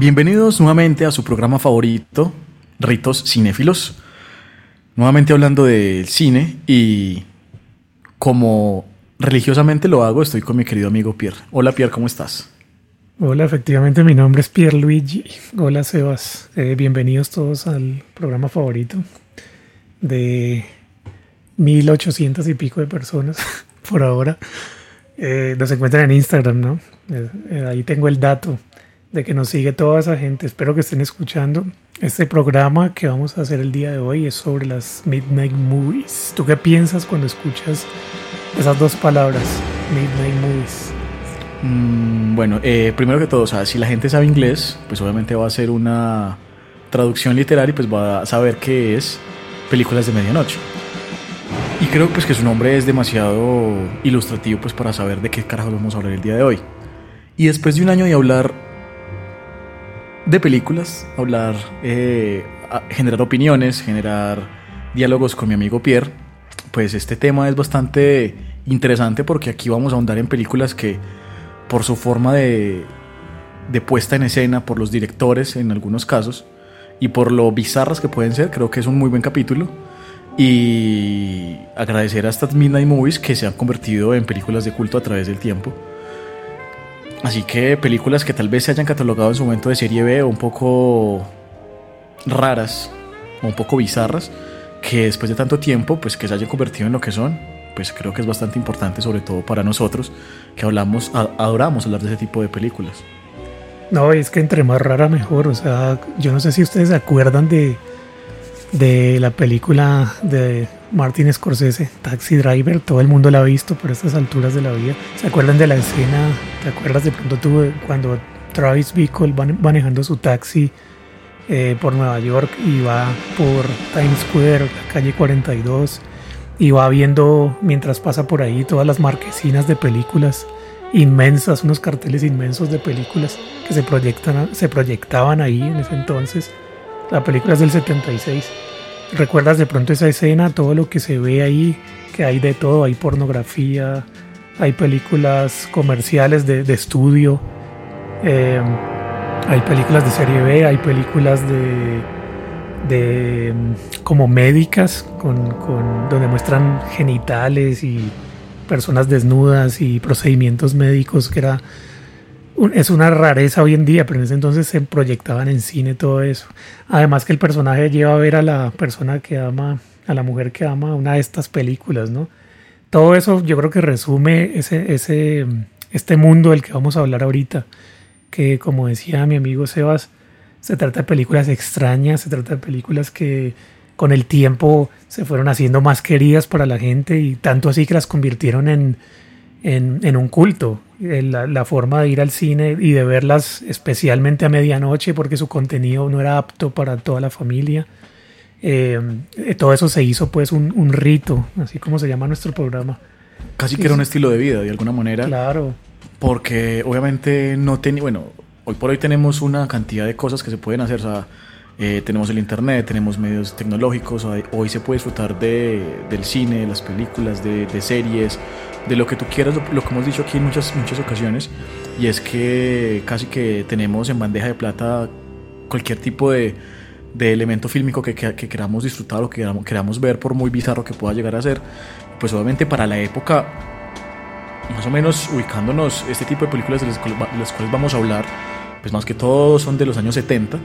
Bienvenidos nuevamente a su programa favorito, Ritos Cinéfilos. Nuevamente hablando del cine y como religiosamente lo hago, estoy con mi querido amigo Pierre. Hola Pierre, ¿cómo estás? Hola, efectivamente mi nombre es Pierre Luigi. Hola Sebas, eh, bienvenidos todos al programa favorito de 1800 y pico de personas por ahora. Eh, nos encuentran en Instagram, ¿no? Eh, ahí tengo el dato de que nos sigue toda esa gente. Espero que estén escuchando. Este programa que vamos a hacer el día de hoy es sobre las Midnight Movies. ¿Tú qué piensas cuando escuchas esas dos palabras, Midnight Movies? Mm, bueno, eh, primero que todo, si la gente sabe inglés, pues obviamente va a ser una traducción literal y pues va a saber qué es películas de medianoche. Y creo pues que su nombre es demasiado ilustrativo pues para saber de qué carajo vamos a hablar el día de hoy. Y después de un año de hablar de películas, hablar, eh, generar opiniones, generar diálogos con mi amigo Pierre, pues este tema es bastante interesante porque aquí vamos a ahondar en películas que por su forma de, de puesta en escena, por los directores en algunos casos, y por lo bizarras que pueden ser, creo que es un muy buen capítulo. Y agradecer a estas Midnight Movies que se han convertido en películas de culto a través del tiempo. Así que películas que tal vez se hayan catalogado en su momento de serie B un poco raras o un poco bizarras, que después de tanto tiempo, pues que se hayan convertido en lo que son, pues creo que es bastante importante, sobre todo para nosotros, que hablamos, adoramos hablar de ese tipo de películas. No, es que entre más rara mejor, o sea, yo no sé si ustedes se acuerdan de, de la película de Martin Scorsese, Taxi Driver, todo el mundo la ha visto por estas alturas de la vida. ¿Se acuerdan de la escena? ¿Te acuerdas de pronto tú cuando Travis Bickle va manejando su taxi eh, por Nueva York y va por Times Square, la calle 42, y va viendo mientras pasa por ahí todas las marquesinas de películas inmensas, unos carteles inmensos de películas que se, proyectan, se proyectaban ahí en ese entonces. La película es del 76 ¿Recuerdas de pronto esa escena, todo lo que se ve ahí, que hay de todo, hay pornografía, hay películas comerciales de, estudio, em, hay películas de serie B, hay películas de, de em, como médicas, con, con, donde muestran genitales y personas desnudas y procedimientos médicos, que era es una rareza hoy en día, pero en ese entonces se proyectaban en cine todo eso. Además que el personaje lleva a ver a la persona que ama, a la mujer que ama una de estas películas, ¿no? Todo eso yo creo que resume ese, ese, este mundo del que vamos a hablar ahorita, que como decía mi amigo Sebas, se trata de películas extrañas, se trata de películas que con el tiempo se fueron haciendo más queridas para la gente y tanto así que las convirtieron en, en, un culto. Eh, la, forma de ir al cine y de verlas especialmente a medianoche porque su contenido no era apto para toda la familia. Eh, eh, todo eso se hizo pues un, rito, así como se llama nuestro programa. Casi que era un estilo de vida de alguna manera. Claro. Porque obviamente no tenía, bueno, hoy por hoy tenemos una cantidad de cosas que se pueden hacer. O sea, tenemos el internet, tenemos medios tecnológicos, hoy, se puede disfrutar de, del cine, de las películas, de, de series, de lo que tú quieras, lo, que hemos dicho aquí en muchas, muchas ocasiones, y es que casi que tenemos en bandeja de plata cualquier tipo de, de elemento fílmico que, que, queramos disfrutar o que queramos, ver, por muy bizarro que pueda llegar a ser. Pues obviamente para la época, más o menos ubicándonos, este tipo de películas de las, cuales vamos a hablar, pues más que todo son de los años 70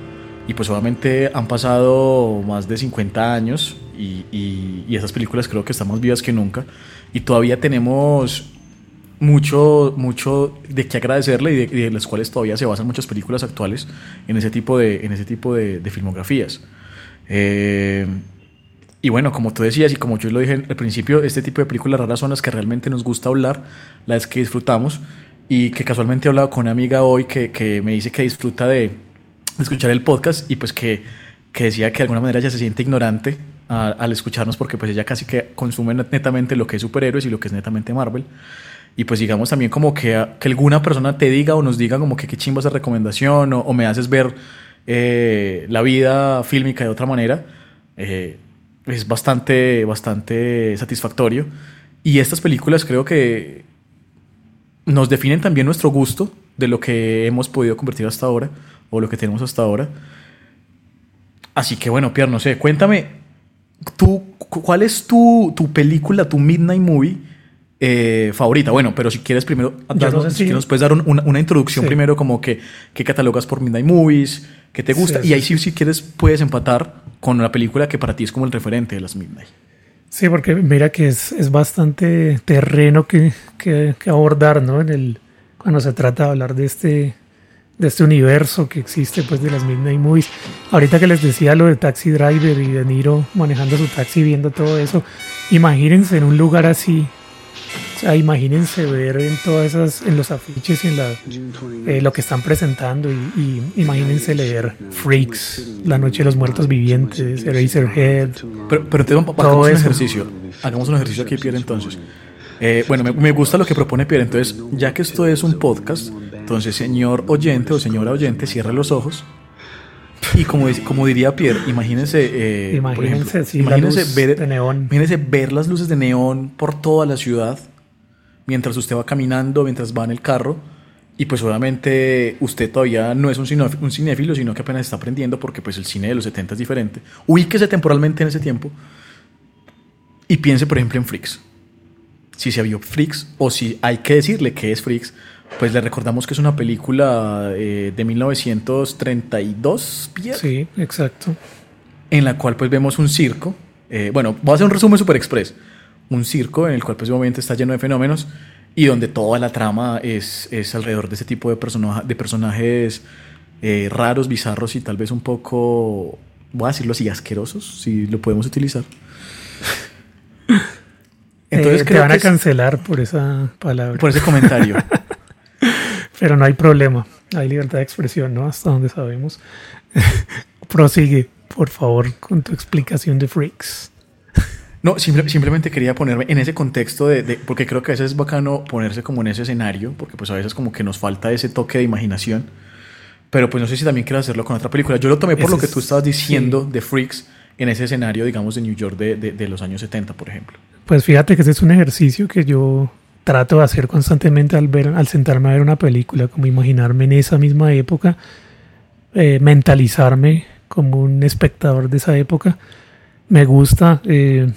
y pues obviamente han pasado más de 50 años y, y, esas películas creo que están más vivas que nunca y todavía tenemos mucho, mucho de qué agradecerle y de, las cuales todavía se basan muchas películas actuales en ese tipo de, en ese tipo de, filmografías. Eh, y bueno, como tú decías y como yo lo dije al principio, este tipo de películas raras son las que realmente nos gusta hablar, las que disfrutamos y que casualmente he hablado con una amiga hoy que, que me dice que disfruta de, escuchar el podcast y pues que, que decía que de alguna manera ya se siente ignorante al escucharnos porque pues ella casi que consume netamente lo que es superhéroes y lo que es netamente Marvel. Y pues digamos también como que, que alguna persona te diga o nos diga como que qué chimba esa recomendación o, me haces ver eh, la vida fílmica de otra manera. Eh, es bastante, bastante satisfactorio. Y estas películas creo que nos definen también nuestro gusto de lo que hemos podido convertir hasta ahora o lo que tenemos hasta ahora. Así que bueno, Pierre, no sé, cuéntame, tú, ¿cuál es tu, tu película, tu Midnight Movie eh, favorita? Bueno, pero si quieres primero, darnos, si nos puedes dar una, una, introducción primero como que, qué catalogas por Midnight Movies, qué te gusta, y ahí sí, si quieres puedes empatar con la película que para ti es como el referente de las Midnight. Sí, porque mira que es, es bastante terreno que, que, que, abordar, ¿no? En el, cuando se trata de hablar de este, de este universo que existe, pues, de las Midnight Movies. Ahorita que les decía lo de Taxi Driver y De Niro manejando su taxi viendo todo eso, imagínense en un lugar así, sea, imagínense ver en todas esas, en los afiches y en la, eh, lo que están presentando y, imagínense leer Freaks, La Noche de los Muertos Vivientes, Eraserhead. Pero, pero te hagamos un ejercicio, hagamos un ejercicio aquí, Pierre, entonces. Eh, bueno, me, me, gusta lo que propone Pierre, entonces, ya que esto es un podcast, entonces, señor oyente o señora oyente, cierre los ojos. Y como, como diría Pierre, imagínense, eh, imagínense, ver, de neón. imagínense ver las luces de neón por toda la ciudad mientras usted va caminando, mientras va en el carro. Y pues obviamente usted todavía no es un, un cinéfilo, sino que apenas está aprendiendo porque pues el cine de los 70 es diferente. Ubíquese temporalmente en ese tiempo y piense por ejemplo en Freaks. Si se vio Freaks o si hay que decirle que es Freaks, pues le recordamos que es una película eh, de 1932, Pierre. Sí, exacto. En la cual pues vemos un circo. Eh, bueno, voy a hacer un resumen super express un circo en el cual pues obviamente está lleno de fenómenos y donde toda la trama es, es alrededor de ese tipo de, de personajes eh, raros, bizarros y tal vez un poco, voy a decirlo así, asquerosos, si lo podemos utilizar. Entonces eh, te van a cancelar por esa palabra. Por ese comentario. Pero no hay problema, hay libertad de expresión, ¿no? Hasta donde sabemos. Prosigue, por favor, con tu explicación de Freaks. No, simplemente quería ponerme en ese contexto de, porque creo que a veces es bacano ponerse como en ese escenario, porque pues a veces como que nos falta ese toque de imaginación. Pero pues no sé si también quiero hacerlo con otra película. Yo lo tomé por lo que tú estabas diciendo de Freaks en ese escenario, digamos, de New York de, de, los años 70, por ejemplo. Pues fíjate que ese es un ejercicio que yo trato de hacer constantemente al, ver, al sentarme a ver una película, como imaginarme en esa misma época, eh, mentalizarme como un espectador de esa época. Me gusta... Eh,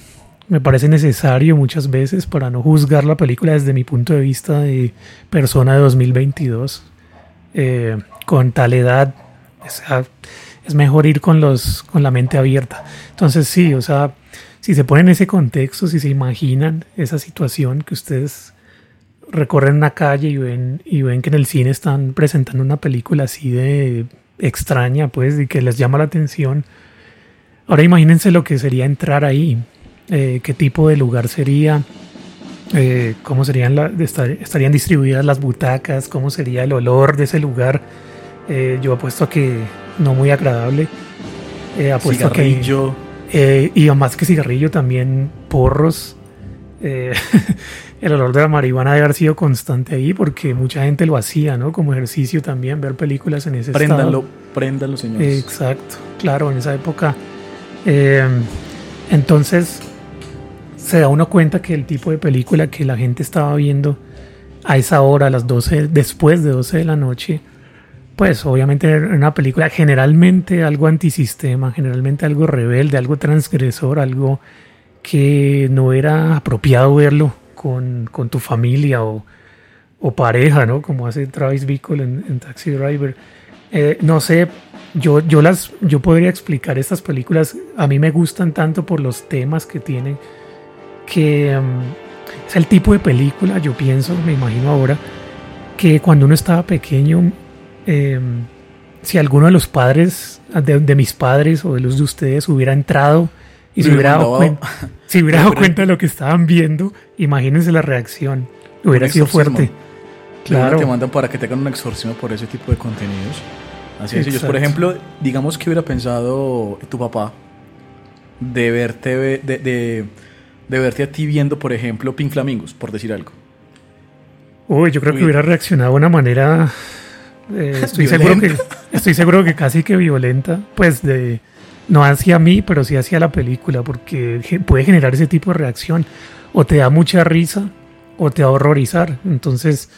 me parece necesario muchas veces para no juzgar la película desde mi punto de vista de persona de 2022 eh, con tal edad es mejor ir con los con la mente abierta. Entonces sí o sea si se ponen en ese contexto si se imaginan esa situación que ustedes recorren una calle y ven y ven que en el cine están presentando una película así de extraña pues y que les llama la atención ahora imagínense lo que sería entrar ahí eh, qué tipo de lugar sería, eh, cómo serían la, estarían distribuidas las butacas, cómo sería el olor de ese lugar. Eh, yo apuesto a que no muy agradable. apuesto cigarrillo. Que, y más que cigarrillo, también porros. el olor de la marihuana debe haber sido constante ahí porque mucha gente lo hacía, ¿no? Como ejercicio también, ver películas en ese préndanlo, Préndanlo, señores. Exacto, claro, en esa época. entonces, se da uno cuenta que el tipo de película que la gente estaba viendo a esa hora, a las 12, después de 12 de la noche, pues obviamente era una película generalmente algo antisistema, generalmente algo rebelde, algo transgresor, algo que no era apropiado verlo con, con tu familia o, pareja, ¿no? Como hace Travis Bickle en, Taxi Driver. Eh, no sé, yo, yo, las, yo podría explicar estas películas, a mí me gustan tanto por los temas que tienen que mm, es el tipo de película, yo pienso, me imagino ahora, que cuando uno estaba pequeño, em, si alguno de los padres, de, mis padres o de los de ustedes hubiera entrado y se hubiera, dado hubiera dado cuenta de lo que estaban viendo, imagínense la reacción, hubiera sido fuerte. Claro. Te mandan para que te hagan un exorcismo por ese tipo de contenidos. Así es. Ellos, por ejemplo, digamos que hubiera pensado tu papá de verte, de de verte a ti viendo, por ejemplo, Pink Flamingos, por decir algo? Uy, yo creo que hubiera reaccionado de una manera. Eh, estoy, seguro que, estoy seguro que casi que violenta. Pues de. No hacia mí, pero sí hacia la película, porque puede generar ese tipo de reacción. O te da mucha risa, o te va a horrorizar. Entonces,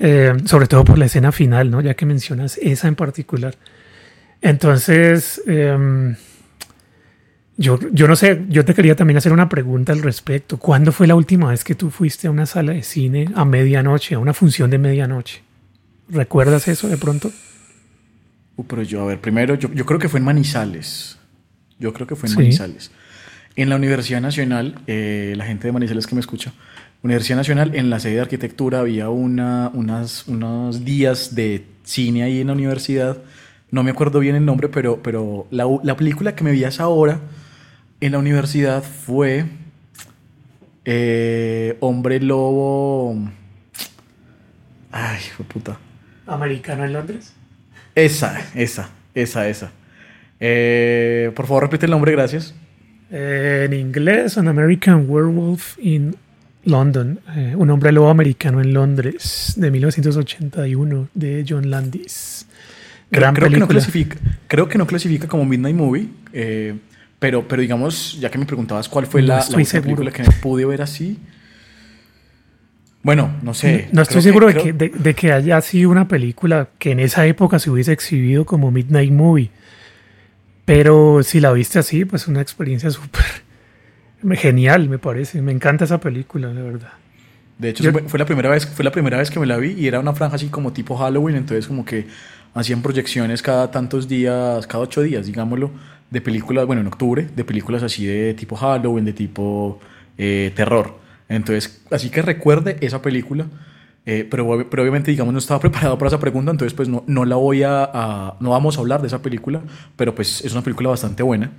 Eh, sobre todo por la escena final, ¿no? Ya que mencionas esa en particular. Entonces, em, yo, yo no sé, yo te quería también hacer una pregunta al respecto. ¿Cuándo fue la última vez que tú fuiste a una sala de cine a medianoche, a una función de medianoche? ¿Recuerdas eso de pronto? Uh, pero yo, a ver, primero, yo, yo, creo que fue en Manizales. Yo creo que fue en Manizales. En la Universidad Nacional, eh, la gente de Manizales que me escucha, Universidad Nacional, en la sede de arquitectura había una, unas, unos días de cine ahí en la universidad. No me acuerdo bien el nombre, pero, pero la, la película que me vi a esa hora en la universidad fue eh, Hombre Lobo. Ay, fue puta. ¿Americano en Londres? Esa, esa, esa, esa. Eh, por favor, repite el nombre, gracias. Eh, en inglés, An American Werewolf in London, eh, un hombre lobo americano en Londres, de 1981, de John Landis. Gran creo, película. Que no clasifica, creo que no clasifica como Midnight Movie, eh, pero, pero digamos, ya que me preguntabas cuál fue No la, la película que me pude ver así. Bueno, no sé. No estoy seguro de, creo- que, de- de que haya sido una película que en esa época se hubiese exhibido como Midnight Movie. Pero si la viste así, pues una experiencia súper genial, me parece. Me encanta esa película, la verdad. De hecho, Yo- fue la primera vez, fue la primera vez que me la vi y era una franja así como tipo Halloween, entonces como que hacían proyecciones cada tantos días, cada ocho días, digámoslo, de películas, bueno, en octubre, de películas así de tipo Halloween, de tipo eh, terror. Entonces, así que recuerde esa película, eh, pero, pero obviamente, digamos, no estaba preparado para esa pregunta, entonces pues no, no la voy a, a- no vamos a hablar de esa película, pero pues es una película bastante buena.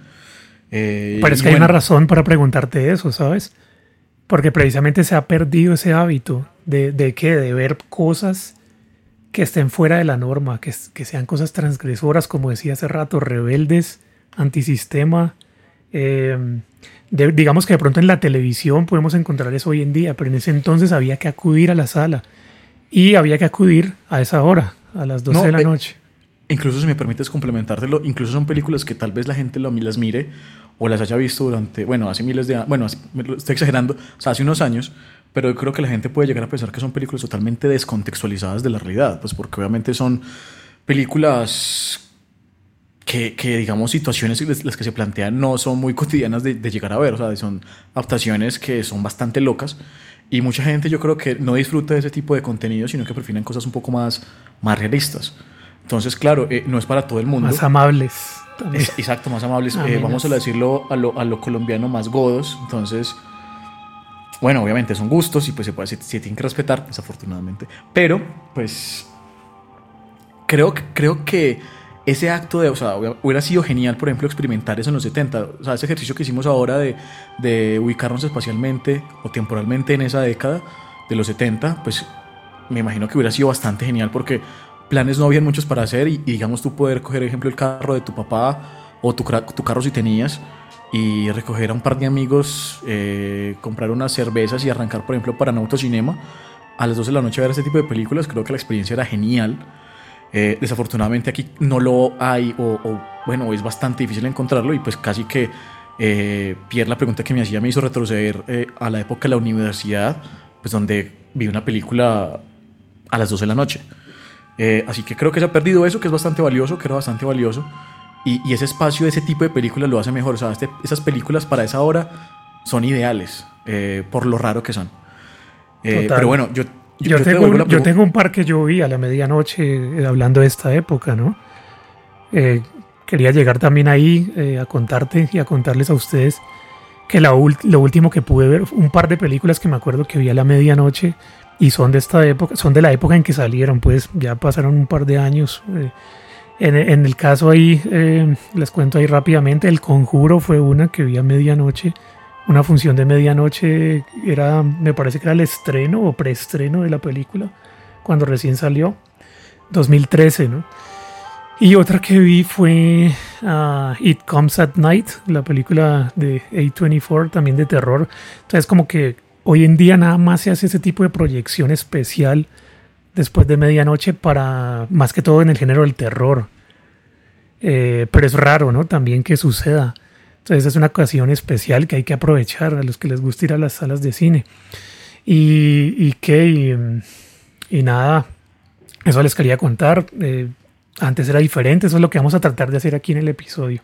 Eh, Pero es que hay bueno, una razón para preguntarte eso, ¿sabes? Porque precisamente se ha perdido ese hábito de, de que de ver cosas que estén fuera de la norma, que, que sean cosas transgresoras, como decía hace rato, rebeldes, antisistema. eh, de- digamos que de pronto en la televisión podemos encontrar eso hoy en día, pero en ese entonces había que acudir a la sala y había que acudir a esa hora, a las 12 No, de la eh, noche. Incluso si me permites complementártelo, incluso son películas que tal vez la gente lo- las mire o las haya visto durante, bueno, hace miles de años, bueno, hace- me lo estoy exagerando, o sea, hace unos años, pero yo creo que la gente puede llegar a pensar que son películas totalmente descontextualizadas de la realidad, pues porque obviamente son películas que, que, digamos, situaciones las que se plantean no son muy cotidianas de, de llegar a ver, o sea, son adaptaciones que son bastante locas y mucha gente yo creo que no disfruta de ese tipo de contenido, sino que prefieren cosas un poco más, más realistas. Entonces, claro, eh, no es para todo el mundo. Más amables. también. Es- exacto, más amables. eh, vamos a decirlo a lo, a lo colombiano más godos. Entonces, bueno, obviamente son gustos y pues se, puede, se, se tienen que respetar, desafortunadamente. Pero, pues, creo, que- creo que ese acto de, o sea, hubiera- sido genial, por ejemplo, experimentar eso en los 70. O sea, ese ejercicio que hicimos ahora de, de ubicarnos espacialmente o temporalmente en esa década de los 70, pues me imagino que hubiera sido bastante genial porque planes no habían muchos para hacer y, digamos tú poder coger, ejemplo, el carro de tu papá o tu, tu carro si tenías y recoger a un par de amigos, eh, comprar unas cervezas y arrancar, por ejemplo, para Nauto Cinema a las 12 de la noche a ver este tipo de películas. Creo que la experiencia era genial. Eh, desafortunadamente aquí no lo hay o, o, bueno, es bastante difícil encontrarlo y pues casi que eh, Pierre la pregunta que me hacía me hizo retroceder eh, a la época de la universidad, pues donde vi una película a las 12 de la noche. Eh, así que creo que se ha perdido eso, que es bastante valioso, que era bastante valioso. Y, y ese espacio de ese tipo de películas lo hace mejor. O sea, este- esas películas para esa hora son ideales, eh, por lo raro que son. Eh, pero bueno, yo, Yo, te tengo, un, yo tengo un par que yo vi a la medianoche eh, hablando de esta época, ¿no? Eh, quería llegar también ahí eh, a contarte y a contarles a ustedes que la lo último que pude ver, un par de películas que me acuerdo que vi a la medianoche y son de esta época, son de la época en que salieron, pues ya pasaron un par de años. eh. En, en el caso ahí, eh, les cuento ahí rápidamente, El Conjuro fue una que vi a medianoche, una función de medianoche, era, me parece que era el estreno o preestreno de la película, cuando recién salió, 2013, ¿no? Y otra que vi fue ah, It Comes at Night, la película de A24, también de terror. Entonces, como que hoy en día nada más se hace ese tipo de proyección especial después de medianoche para, más que todo en el género del terror. Eh, pero es raro, ¿no? También que suceda. Entonces es una ocasión especial que hay que aprovechar a los que les gusta ir a las salas de cine. Y, y que, y, y nada, eso les quería contar. Eh, antes era diferente, eso es lo que vamos a tratar de hacer aquí en el episodio.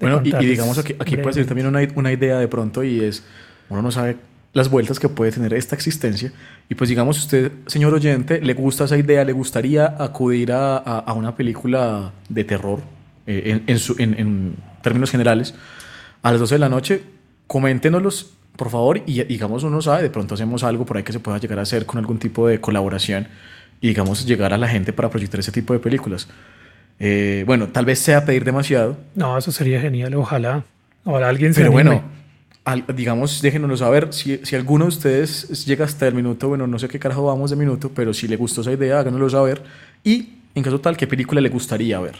Bueno, y, digamos aquí, aquí puede ser también una, una, idea de pronto y es, uno no sabe las vueltas que puede tener esta existencia y pues digamos usted, señor oyente, le gusta esa idea, le gustaría acudir a, a, una película de terror eh, en, en, en, términos generales a las 12 de la noche, coméntenoslos por favor y digamos uno sabe, de pronto hacemos algo por ahí que se pueda llegar a hacer con algún tipo de colaboración y digamos llegar a la gente para proyectar ese tipo de películas. Eh, bueno, tal vez sea pedir demasiado. No, eso sería genial, ojalá. Ojalá alguien se Pero bueno, digamos, déjenoslo saber. Si, si, alguno de ustedes llega hasta el minuto, bueno, no sé qué carajo vamos de minuto, pero si le gustó esa idea, háganoslo saber. Y, en caso tal, qué película le gustaría ver.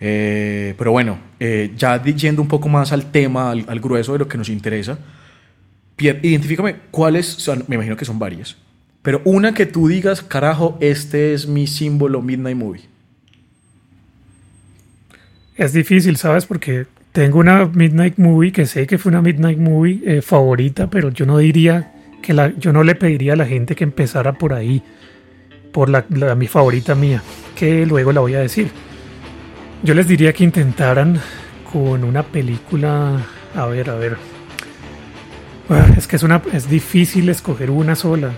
Eh, pero bueno, eh, ya yendo un poco más al tema, al, al, grueso de lo que nos interesa, Pierre, identifícame cuáles son, me imagino que son varias, pero una que tú digas, carajo, este es mi símbolo Midnight Movie. Es difícil, ¿sabes? Porque tengo una Midnight Movie que sé que fue una Midnight Movie eh, favorita, pero yo no diría que la, yo no le pediría a la gente que empezara por ahí, por la, mi favorita mía, que luego la voy a decir. Yo les diría que intentaran con una película, a ver, a ver. Ah, es que es una, es difícil escoger una sola.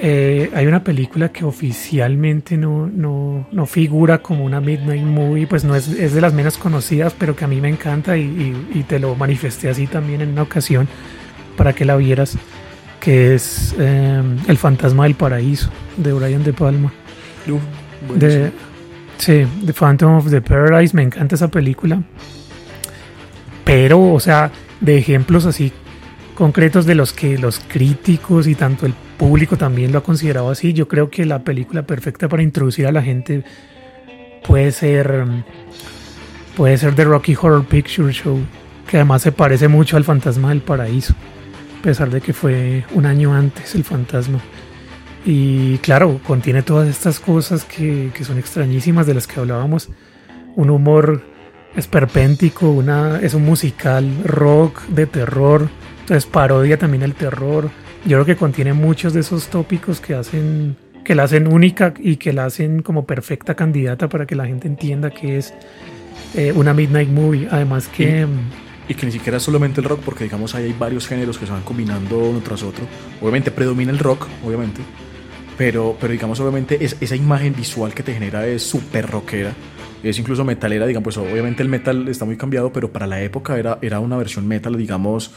Eh, hay una película que oficialmente no, no, no, figura como una Midnight Movie, pues no es, es, de las menos conocidas, pero que a mí me encanta y, y, te lo manifesté así también en una ocasión para que la vieras, que es eh, El Fantasma del Paraíso de Brian De Palma. de, sí, The Phantom of the Paradise, me encanta esa película. Pero, o sea, de ejemplos así concretos de los que los críticos y tanto el público también lo ha considerado así. Yo creo que la película perfecta para introducir a la gente puede ser puede ser The Rocky Horror Picture Show, que además se parece mucho al Fantasma del Paraíso, a pesar de que fue un año antes el fantasma. Y claro, contiene todas estas cosas que, que son extrañísimas de las que hablábamos. Un humor esperpéntico, una, es un musical rock de terror, entonces parodia también el terror yo creo que contiene muchos de esos tópicos que hacen que la hacen única y que la hacen como perfecta candidata para que la gente entienda que es eh, una midnight movie. Además que y, que ni siquiera es solamente el rock, porque digamos ahí hay varios géneros que se van combinando uno tras otro. Obviamente predomina el rock, obviamente, pero, pero digamos obviamente es, esa imagen visual que te genera es súper rockera, es incluso metalera, digamos, pues obviamente el metal está muy cambiado, pero para la época era, era una versión metal, digamos,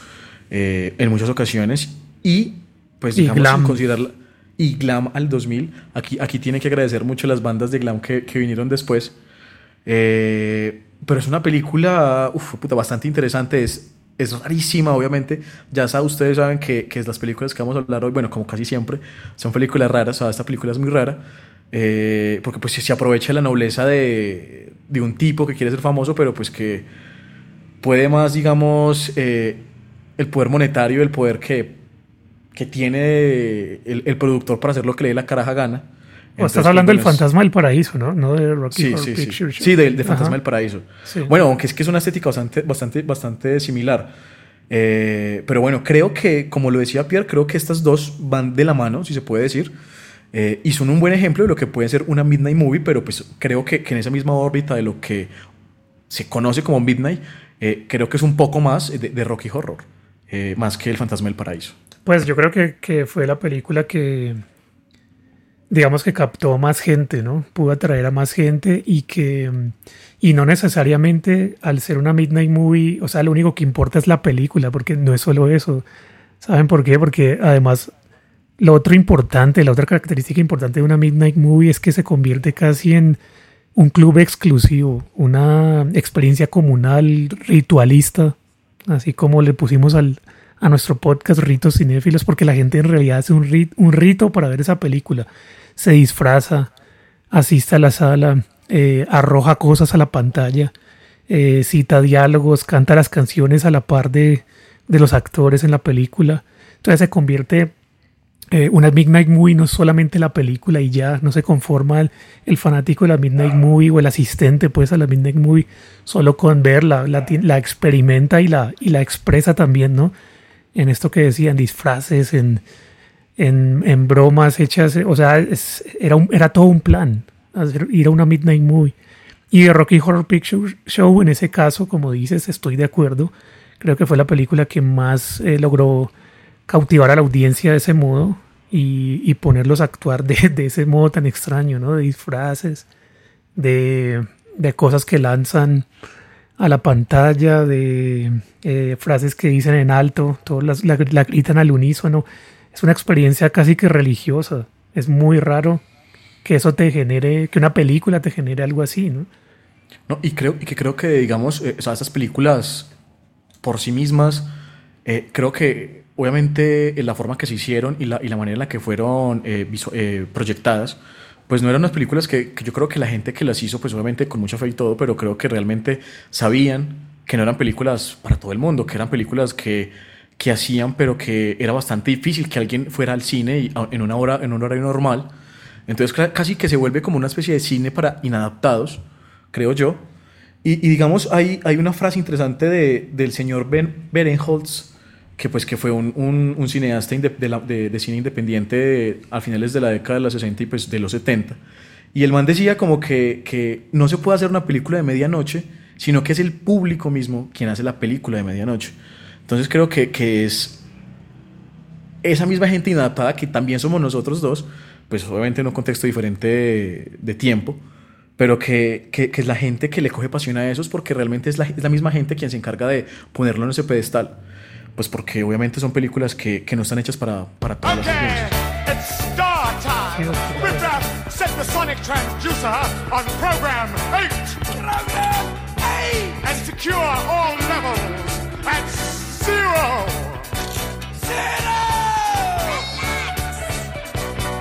eh, en muchas ocasiones y pues digamos, y glam. considerarla. Y glam al 2000. Aquí, aquí tiene que agradecer mucho las bandas de glam que, que vinieron después. Eh, pero es una película uf, puta, bastante interesante. Es, es rarísima, obviamente. Ya saben, ustedes saben que, que las películas que vamos a hablar hoy, bueno, como casi siempre, son películas raras. O esta película es muy rara. Eh, porque pues se aprovecha la nobleza de, de, un tipo que quiere ser famoso, pero pues que puede más, digamos, eh, el poder monetario, el poder que que tiene el, productor para hacer lo que le dé la caraja gana. O estás hablando del Fantasma del Paraíso, ¿no? No de Rocky sí, sí, Picture sí. Sí, del de Fantasma del Paraíso. Bueno, aunque es que es una estética bastante, bastante, bastante similar. Eh, pero bueno, creo que, como lo decía Pierre, creo que estas dos van de la mano, si se puede decir. Eh, y son un buen ejemplo de lo que puede ser una Midnight Movie, pero pues creo que, que en esa misma órbita de lo que se conoce como Midnight, eh, creo que es un poco más de, de Rocky Horror, más que el Fantasma del Paraíso. Pues yo creo que, que, fue la película que, digamos que captó más gente, ¿no? Pudo atraer a más gente y que, y no necesariamente al ser una Midnight Movie, o sea, lo único que importa es la película, porque no es solo eso. ¿Saben por qué? Porque además lo otro importante, la otra característica importante de una Midnight Movie es que se convierte casi en un club exclusivo, una experiencia comunal, ritualista, así como le pusimos al, a nuestro podcast Ritos Cinéfilos porque la gente en realidad hace un, un rito para ver esa película. Se disfraza, asiste a la sala, eh, arroja cosas a la pantalla, eh, cita diálogos, canta las canciones a la par de, de, los actores en la película. Entonces se convierte eh, una Midnight Movie, no solamente la película y ya no se conforma el, fanático de la Midnight Movie o el asistente pues a la Midnight Movie solo con verla, la, la experimenta y la, y la expresa también, ¿no? en esto que decían, disfraces, en, en, bromas hechas, o sea, era, era todo un plan, hacer- ir a una Midnight Movie. Y de Rocky Horror Picture Show, en ese caso, como dices, estoy de acuerdo. Creo que fue la película que más eh, logró cautivar a la audiencia de ese modo y, y ponerlos a actuar de, de ese modo tan extraño, ¿no? De disfraces, de, de cosas que lanzan a la pantalla, de eh, frases que dicen en alto, todos las, la, la gritan al unísono. Es una experiencia casi que religiosa. Es muy raro que eso te genere, que una película te genere algo así, ¿no? No, y creo y que creo que digamos, eh, o sea, estas películas por sí mismas, eh, creo que obviamente eh, la forma que se hicieron y la, y la manera en la que fueron eh, eh, proyectadas, pues no eran unas películas que, que yo creo que la gente que las hizo, pues obviamente con mucha fe y todo, pero creo que realmente sabían que no eran películas para todo el mundo, que eran películas que, que hacían, pero que era bastante difícil que alguien fuera al cine y, a- en una hora, en un horario normal. Entonces casi que se vuelve como una especie de cine para inadaptados, creo yo. Y, digamos, hay, hay una frase interesante de, del señor Ben Berenholtz, que pues que fue un, un, cineasta de, la- de- de cine independiente de- a finales de la década de los 60 y pues de los 70. Y el man decía como que, que no se puede hacer una película de medianoche, sino que es el público mismo quien hace la película de medianoche. Entonces creo que, que es esa misma gente inadaptada que también somos nosotros dos, pues obviamente en un contexto diferente de, de tiempo, pero que, que- que es la gente que le coge pasión a esos porque realmente es la, es la misma gente quien se encarga de ponerlo en ese pedestal. Pues porque obviamente son películas que, que no están hechas para, para todas las Okay, audiencias. it's star time. Set the sonic transducer on program 8. Program 8! And secure all levels at zero.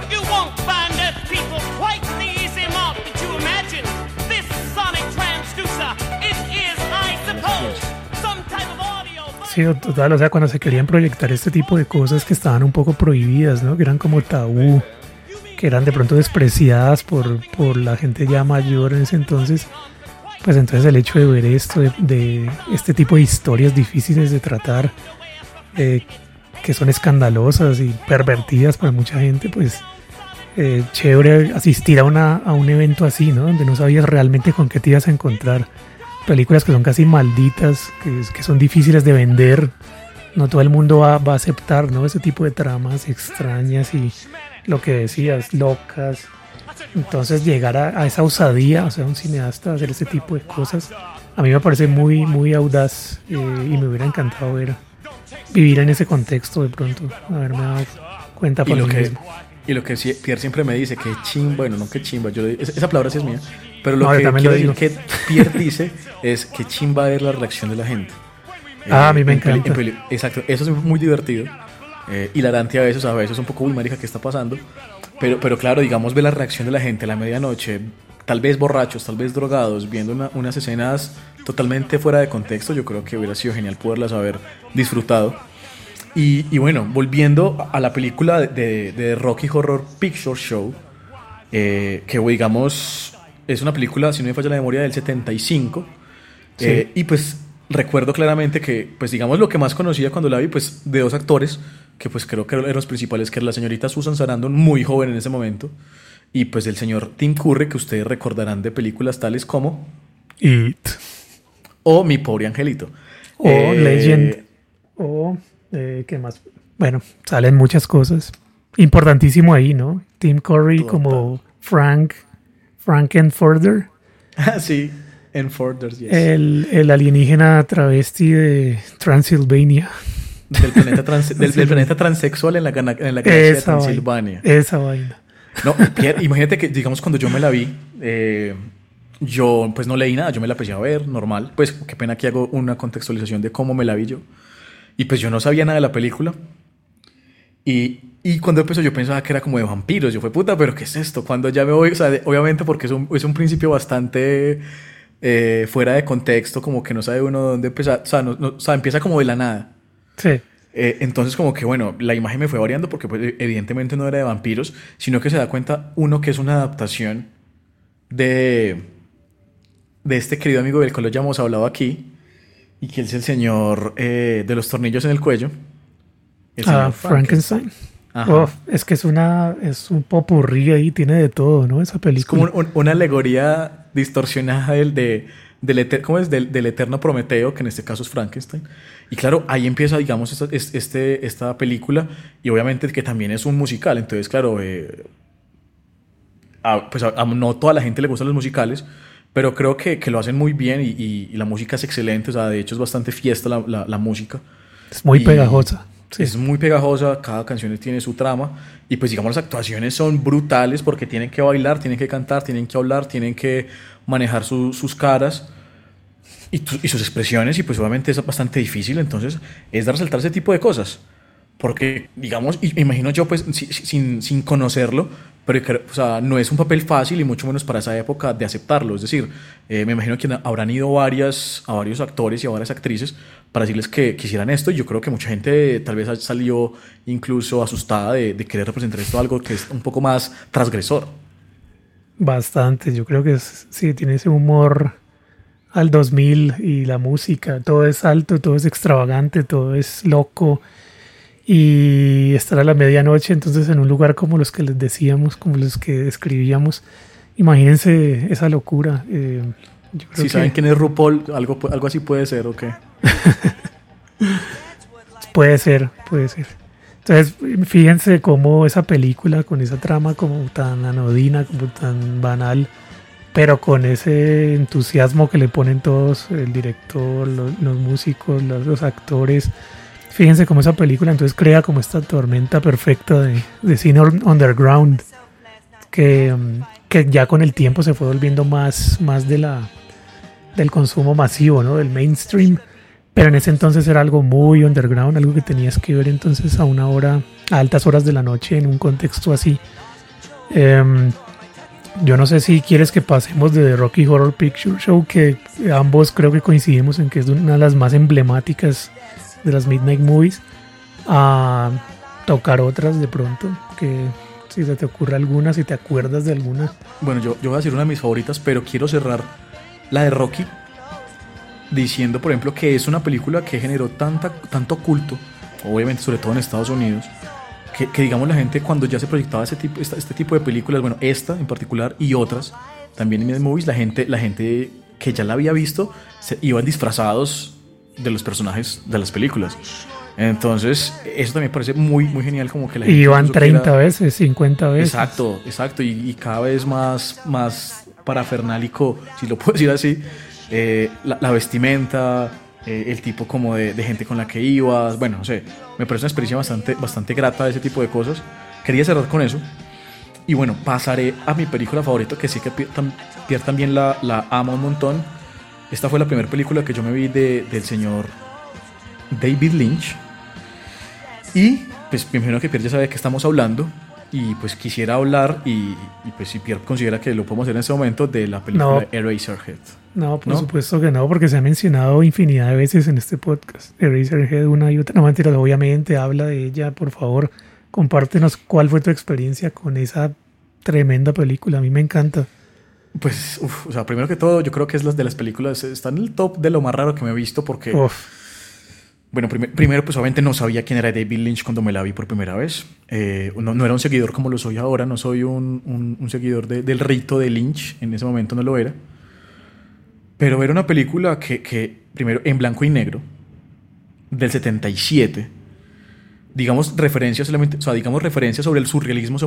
You won't find us people quite the easy mark that you imagine. This sonic transducer, it is, I suppose, some type of audio. Sí, total, o sea, cuando se querían proyectar este tipo de cosas que estaban un poco prohibidas, ¿no? Que eran como tabú, que eran de pronto despreciadas por, por la gente ya mayor en ese entonces. Pues entonces el hecho de ver esto, de, este tipo de historias difíciles de tratar, eh, que son escandalosas y pervertidas para mucha gente, pues eh, chévere asistir a, una, a un evento así, ¿no? Donde no sabías realmente con qué te ibas a encontrar. Películas que son casi malditas, que, que son difíciles de vender. No todo el mundo va, va a aceptar, ¿no? Ese tipo de tramas extrañas y lo que decías, locas. Entonces llegar a, a esa osadía, o sea, un cineasta hacer ese tipo de cosas, a mí me parece muy, muy audaz eh, y me hubiera encantado ver vivir en ese contexto de pronto, haberme dado cuenta Y por lo, mí que, mismo. y lo que Pierre siempre me dice, que chimba, bueno, no que chimba, yo, esa palabra sí es mía, pero lo No, que también lo quiero decir que Pierre dice es que chimba ver la reacción de la gente. Ah, a mí me en peli- encanta. en peli- exacto, eso es muy divertido. Eh, hilarante a veces, a veces un poco, uy, marica, ¿qué está pasando? Pero, pero claro, digamos, ver la reacción de la gente a la medianoche, tal vez borrachos, tal vez drogados, viendo una- unas escenas totalmente fuera de contexto, yo creo que hubiera sido genial poderlas haber disfrutado. Y, y bueno, volviendo a la película de, de- de Rocky Horror Picture Show, eh, que digamos es una película, si no me falla la memoria, del 75. Sí. Eh, y pues recuerdo claramente que, pues digamos, lo que más conocía cuando la vi, pues de dos actores, que pues creo que eran los principales, que era la señorita Susan Sarandon, muy joven en ese momento, y pues el señor Tim Curry, que ustedes recordarán de películas tales como It. O Mi Pobre Angelito. O Eh, Legend. O, eh, ¿qué más? Bueno, salen muchas cosas. Importantísimo ahí, ¿no? Tim Curry como Frank, Frankenfurter, Ah, sí, yes. el, el alienígena travesti de Transilvania. del, planeta trans- del, del planeta transexual en la, en la galaxia de Esa vaina. Transilvania. Esa vaina. No, Pierre, imagínate que, digamos, cuando yo me la vi, eh, yo pues no leí nada, yo me la empecé a ver, normal. Pues qué pena que hago una contextualización de cómo me la vi yo. Y pues yo no sabía nada de la película. Y, y cuando empezó yo pensaba que era como de vampiros. Yo fue puta, pero ¿qué es esto? Cuando ya me voy, o sea, de- obviamente porque es un, es un principio bastante eh, fuera de contexto, como que no sabe uno dónde empezar. O sea, no- no- o sea, empieza como de la nada. Sí. Eh, entonces como que bueno, la imagen me fue variando porque pues, evidentemente no era de vampiros, sino que se da cuenta uno que es una adaptación de, de este querido amigo del cual ya hemos hablado aquí y que es el señor eh, de los tornillos en el cuello. El Ah, Frankenstein. Es que es una es un popurrí ahí, tiene de todo, ¿no? Esa Es película. como un- un- una alegoría distorsionada del, de, del, eter- ¿cómo es? Del, del eterno Prometeo, que en este caso es Frankenstein. Y claro, ahí empieza, digamos, esta, es- este, esta película, y obviamente que también es un musical. Entonces, claro, eh, a- pues a- a no toda la gente le gustan los musicales, pero creo que, que lo hacen muy bien y, y- y la música es excelente. O sea, de hecho, es bastante fiesta la, la- la música. es muy y- pegajosa. Sí. Es muy pegajosa, cada canción tiene su trama y pues digamos las actuaciones son brutales porque tienen que bailar, tienen que cantar, tienen que hablar, tienen que manejar su- sus caras y, tu- y sus expresiones y pues obviamente es bastante difícil, entonces es de resaltar ese tipo de cosas. Porque, digamos, me imagino yo, pues, si- si- sin, sin conocerlo, pero o sea, no es un papel fácil y mucho menos para esa época de aceptarlo. Es decir, eh, me imagino que habrán ido varias, a varios actores y a varias actrices para decirles que quisieran esto. Y yo creo que mucha gente tal vez salió incluso asustada de, de querer representar esto algo que es un poco más transgresor. Bastante, yo creo que es- sí, tiene ese humor al 2000 y la música, todo es alto, todo es extravagante, todo es loco y estar a la medianoche entonces en un lugar como los que les decíamos, como los que describíamos, imagínense esa locura. eh, yo creo Si que saben quién es RuPaul, algo, algo así puede ser, ¿o qué? puede ser, puede ser. Entonces, fíjense cómo esa película con esa trama como tan anodina, como tan banal, pero con ese entusiasmo que le ponen todos, el director, los, los músicos, los, los actores. Fíjense cómo esa película entonces crea como esta tormenta perfecta de, de cine un- underground, que, mm, que ya con el tiempo se fue volviendo más, más de la, del consumo masivo, ¿no? del mainstream. Pero en ese entonces era algo muy underground, algo que tenías que ver entonces a una hora, a altas horas de la noche, en un contexto así. Em, yo no sé si quieres que pasemos de The Rocky Horror Picture Show, que ambos creo que coincidimos en que es una de las más emblemáticas de las Midnight Movies, a tocar otras de pronto, que si se te ocurre alguna, si te acuerdas de alguna. Bueno, yo, yo voy a decir una de mis favoritas, pero quiero cerrar la de Rocky diciendo, por ejemplo, que es una película que generó tanta, tanto culto, obviamente sobre todo en Estados Unidos, que, que, digamos la gente cuando ya se proyectaba ese tipo, esta- este tipo de películas, bueno, esta en particular y otras, también en movies, la gente, la gente que ya la había visto se, iban disfrazados de los personajes de las películas. Entonces, eso también parece muy, muy genial, como que la gente Y van incluso 30 quiera- veces, 50 veces. Exacto, exacto. Y, y cada vez más, más parafernálico, si lo puedo decir así. eh, la, la vestimenta, eh, el tipo como de, de gente con la que ibas. Bueno, no sé, me parece una experiencia bastante, bastante grata ese tipo de cosas. Quería cerrar con eso. Y bueno, pasaré a mi película favorita, que sí que Pierre también la, la ama un montón. Esta fue la primera película que yo me vi de- del señor David Lynch. Y pues me imagino que Pierre ya sabe de qué estamos hablando. Y pues quisiera hablar, y, y, pues si Pierre considera que lo podemos hacer en este momento, de la película No. Eraserhead. No, por ¿No? supuesto que no, porque se ha mencionado infinidad de veces en este podcast. Eraserhead una y otra. No, mentira, obviamente habla de ella. Por favor, compártenos cuál fue tu experiencia con esa tremenda película. A mí me encanta. Pues, uf, o sea, primero que todo, yo creo que es las de las películas, está en el top de lo más raro que me he visto porque... Uf, Bueno, primer- primero, pues obviamente no sabía quién era David Lynch cuando me la vi por primera vez. Eh, no, no era un seguidor como lo soy ahora, no soy un, un- un seguidor de- del rito de Lynch, en ese momento no lo era. Pero era una película que, que, primero, en blanco y negro, del 77, digamos referencias solamente, o sea, digamos referencias sobre el surrealismo,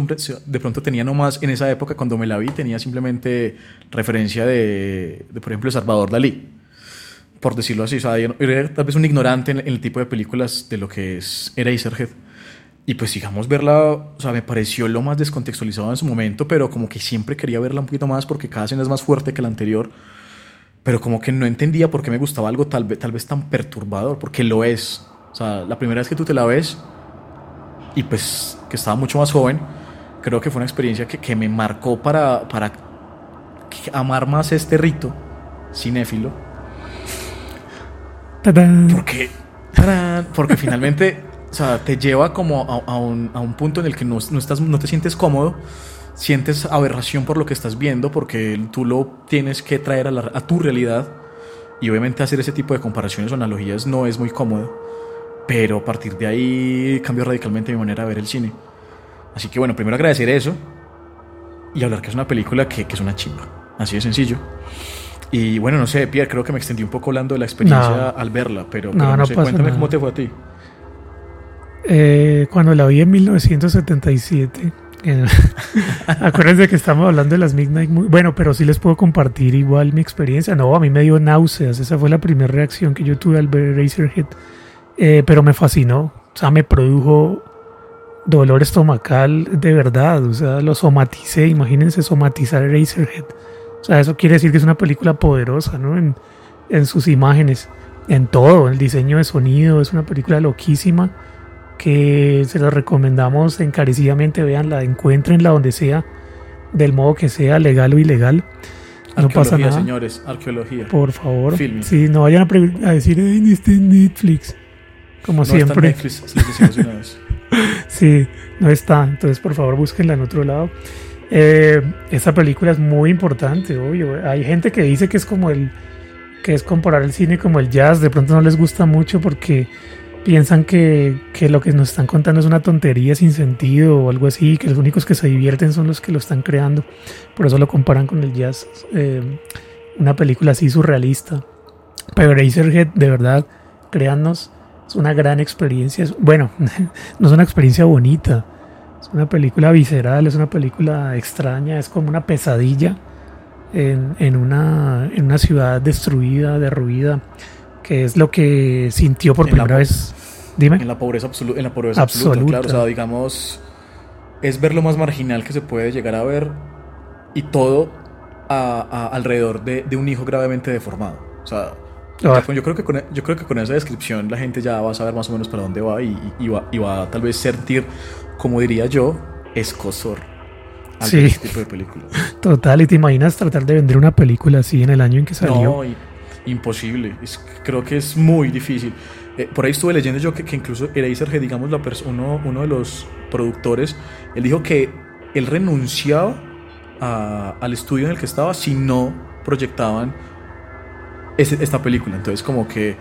de pronto tenía nomás en esa época cuando me la vi, tenía simplemente referencia de, de, por ejemplo, Salvador Dalí por decirlo así. O sea, era tal vez un ignorante en, en el tipo de películas de lo que es Eraserhead. Y pues digamos verla, o sea, me pareció lo más descontextualizado en su momento, pero como que siempre quería verla un poquito más porque cada escena es más fuerte que la anterior. Pero como que no entendía por qué me gustaba algo tal vez, tal vez tan perturbador, porque lo es. O sea, la primera vez que tú te la ves y pues que estaba mucho más joven, creo que fue una experiencia que, que me marcó para, para amar más este rito cinéfilo. ¡Tadán! Porque, ¡tarán! porque finalmente, o sea, te lleva como a, a un, a un punto en el que no, no estás, no te sientes cómodo, sientes aberración por lo que estás viendo, porque tú lo tienes que traer a, la- a tu realidad. Y obviamente hacer ese tipo de comparaciones o analogías no es muy cómodo. Pero a partir de ahí cambió radicalmente mi manera de ver el cine. Así que bueno, primero agradecer eso y hablar que es una película que, que es una chimba. Así de sencillo. Y bueno, no sé, Pierre, creo que me extendí un poco hablando de la experiencia No. al verla, pero, No, pero no, sé, cuéntame nada. cómo te fue a ti. Eh, cuando la vi en 1977, en- acuérdense que estamos hablando de las Midnight Movie. Bueno, pero sí les puedo compartir igual mi experiencia. No, a mí me dio náuseas. Esa fue la primera reacción que yo tuve al ver Razorhead. Eh, pero me fascinó. O sea, me produjo dolor estomacal de verdad. O sea, lo somaticé. Imagínense somatizar Razorhead. O sea, eso quiere decir que es una película poderosa, ¿no? En, en sus imágenes, en todo, el diseño de sonido. Es una película loquísima que se la recomendamos encarecidamente. Veanla, encuéntrenla donde sea, del modo que sea, legal o ilegal. No pasa nada. señores, arqueología. Por favor. Filming. Sí, no vayan a, a decir, "Ay, no está en Netflix. Como no está en siempre. Netflix, les decimos de una vez. Sí, no está. Entonces, por favor, búsquenla en otro lado. Eh, esta película es muy importante, obvio. Hay gente que dice que es como el que es comparar el cine como el jazz. De pronto no les gusta mucho porque piensan que, que lo que nos están contando es una tontería sin sentido o algo así, que los únicos que se divierten son los que lo están creando. Por eso lo comparan con el jazz. Eh, una película así surrealista. Pero Razorhead, de verdad, créannos, es una gran experiencia. Es- Bueno, no es una experiencia bonita. Es una película visceral, es una película extraña, es como una pesadilla en, en una, en una ciudad destruida, derruida, que es lo que sintió por En primera vez. Dime. En la pobreza, absolu- en la pobreza absoluta. Absoluta. Claro, o sea, digamos, es ver lo más marginal que se puede llegar a ver y todo a- a- alrededor de, de un hijo gravemente deformado. O sea, Ah. yo, creo que con, yo creo que con esa descripción la gente ya va a saber más o menos para dónde va y, y va, y va a tal vez sentir, como diría yo, escosor al Sí. este tipo de películas. Total, y te imaginas tratar de vender una película así en el año en que salió. No, imposible. Es- creo que es muy difícil. Eh, por ahí estuve leyendo yo que, que incluso Eraserhead, digamos, la pers- uno, uno de los productores, él dijo que él renunciaba a- al estudio en el que estaba si no proyectaban esta película. Entonces, como que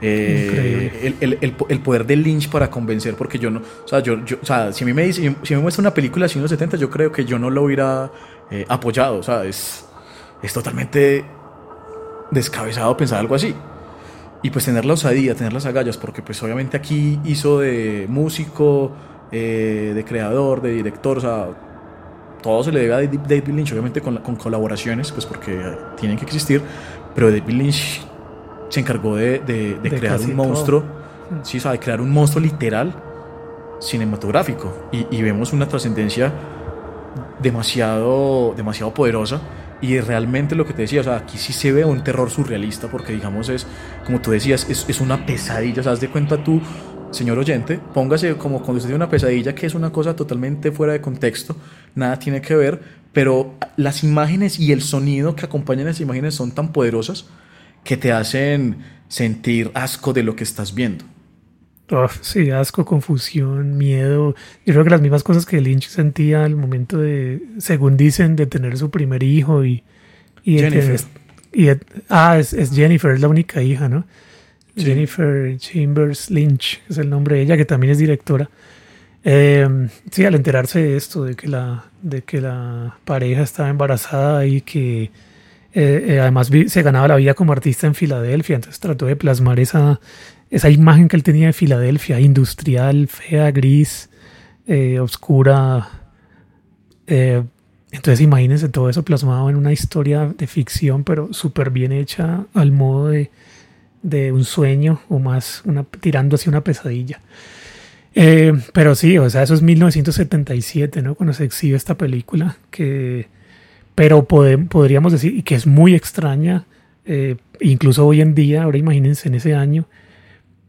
eh, el, el- el el poder de Lynch para convencer, porque yo no, o sea, yo, yo- o sea, si a mí me dice, si me muestra una película así en los 70, yo creo que yo no lo hubiera eh, apoyado, o sea, es, es totalmente descabezado pensar algo así. Y pues tener la osadía, tener las agallas, porque pues obviamente aquí hizo de músico, eh, de creador, de director, o sea, todo se le debe a David Lynch, obviamente con, con colaboraciones, pues porque eh, tienen que existir, pero David Lynch se encargó de, de- de De crear un todo. monstruo, sí, o sea, de crear un monstruo literal cinematográfico. Y, y vemos una trascendencia demasiado, demasiado poderosa. Y realmente lo que te decía, o sea, aquí sí se ve un terror surrealista, porque digamos es, como tú decías, es, es una pesadilla. O sea, haz de cuenta tú, señor oyente, póngase como cuando usted tiene una pesadilla, que es una cosa totalmente fuera de contexto, nada tiene que ver, pero las imágenes y el sonido que acompañan esas imágenes son tan poderosas que te hacen sentir asco de lo que estás viendo. Sí, asco, confusión, miedo. Yo creo que las mismas cosas que Lynch sentía al momento de, según dicen, de tener su primer hijo y, Jennifer. tener- y de- ah, es, es Jennifer, es la única hija, ¿no? Sí. Jennifer Chambers Lynch es el nombre de ella, que también es directora. Eh, sí, al enterarse de esto, de que la, de que la pareja estaba embarazada y que eh, eh, además se ganaba la vida como artista en Filadelfia, entonces trató de plasmar esa, esa imagen que él tenía de Filadelfia, industrial, fea, gris, eh, oscura. Entonces imagínense todo eso plasmado en una historia de ficción, pero súper bien hecha al modo de, de un sueño o más tirando hacia una pesadilla. Eh, pero sí, o sea, eso es 1977, ¿no? Cuando se exhibe esta película, que, pero pode- podríamos decir, y que es muy extraña, eh, incluso hoy en día, ahora imagínense en ese año,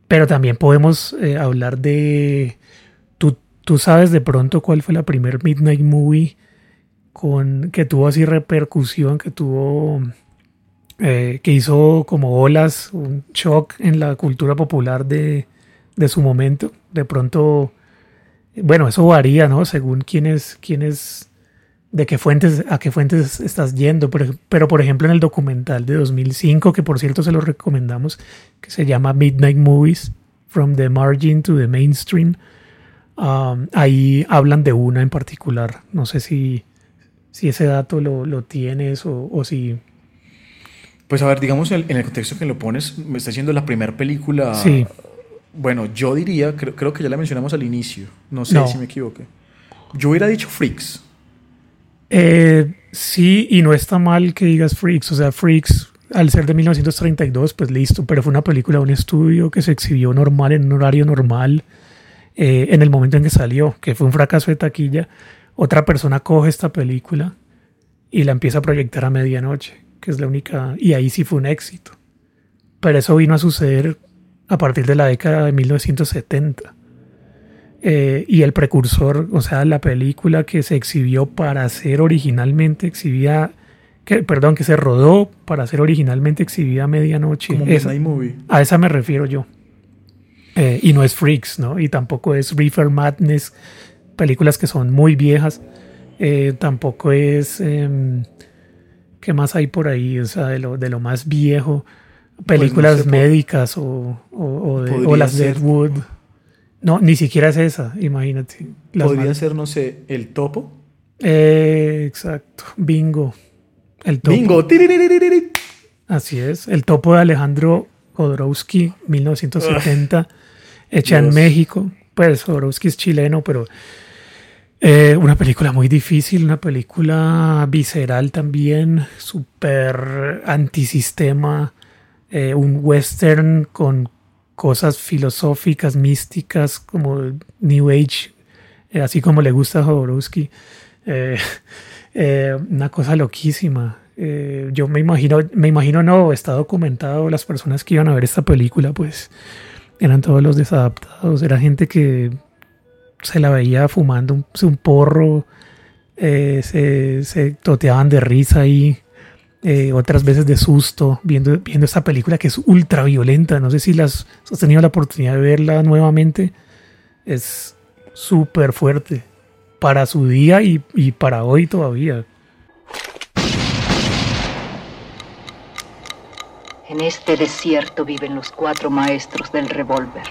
pero también podemos eh, hablar de, ¿tú, tú sabes de pronto cuál fue la primer Midnight Movie con, que tuvo así repercusión, que tuvo, eh, que hizo como olas, un shock en la cultura popular de, de su momento. De pronto, bueno, eso varía, ¿no? Según quiénes, quiénes, de qué fuentes, a qué fuentes estás yendo. Pero, pero, por ejemplo, en el documental de 2005, que por cierto se lo recomendamos, que se llama Midnight Movies, From the Margin to the Mainstream, Um, ahí hablan de una en particular. No sé si, si ese dato lo, lo tienes o, o si... Pues a ver, digamos en el, contexto que lo pones, me está haciendo la primera película. Sí. Bueno, yo diría, creo, creo que ya la mencionamos al inicio. No sé No. si me equivoqué. Yo hubiera dicho Freaks. Eh, sí, y no está mal que digas Freaks. O sea, Freaks, al ser de 1932, pues listo, pero fue una película de un estudio que se exhibió normal, en un horario normal, eh, en el momento en que salió, que fue un fracaso de taquilla. Otra persona coge esta película y la empieza a proyectar a medianoche, que es la única, y ahí sí fue un éxito. Pero eso vino a suceder a partir de la década de 1970. Eh, y el precursor, o sea, la película que se exhibió para ser originalmente exhibida, que, perdón, que se rodó para ser originalmente exhibida a medianoche. Como Esa- Movie. a esa me refiero yo. Eh, y no es Freaks, ¿no? Y tampoco es Reefer Madness, películas que son muy viejas. Eh, tampoco es. em, ¿Qué más hay por ahí? O sea, de lo, de lo más viejo. Películas Pues sé, po- médicas o, o, o de- o Podría las de ser. Wood. No, ni siquiera es esa, imagínate. Las Podría más- ser, no sé, El Topo. Eh, exacto, bingo. El topo. Bingo. Así es, el topo de Alejandro Jodorowsky, 1970, hecha en. México. Pues Jodorowsky es chileno, pero eh, una película muy difícil, una película visceral también, súper antisistema, eh, un western con cosas filosóficas, místicas, como New Age, eh, así como le gusta a Jodorowsky. Eh, una cosa loquísima. Yo me imagino, me imagino no, está documentado, las personas que iban a ver esta película, pues eran todos los desadaptados, era gente que se la veía fumando un, porro, se, se toteaban de risa ahí, eh, otras veces de susto, viendo, viendo esta película que es ultra violenta. No sé si las has tenido la oportunidad de verla nuevamente. Es súper fuerte para su día y, y para hoy todavía. En este desierto viven los cuatro maestros del revólver.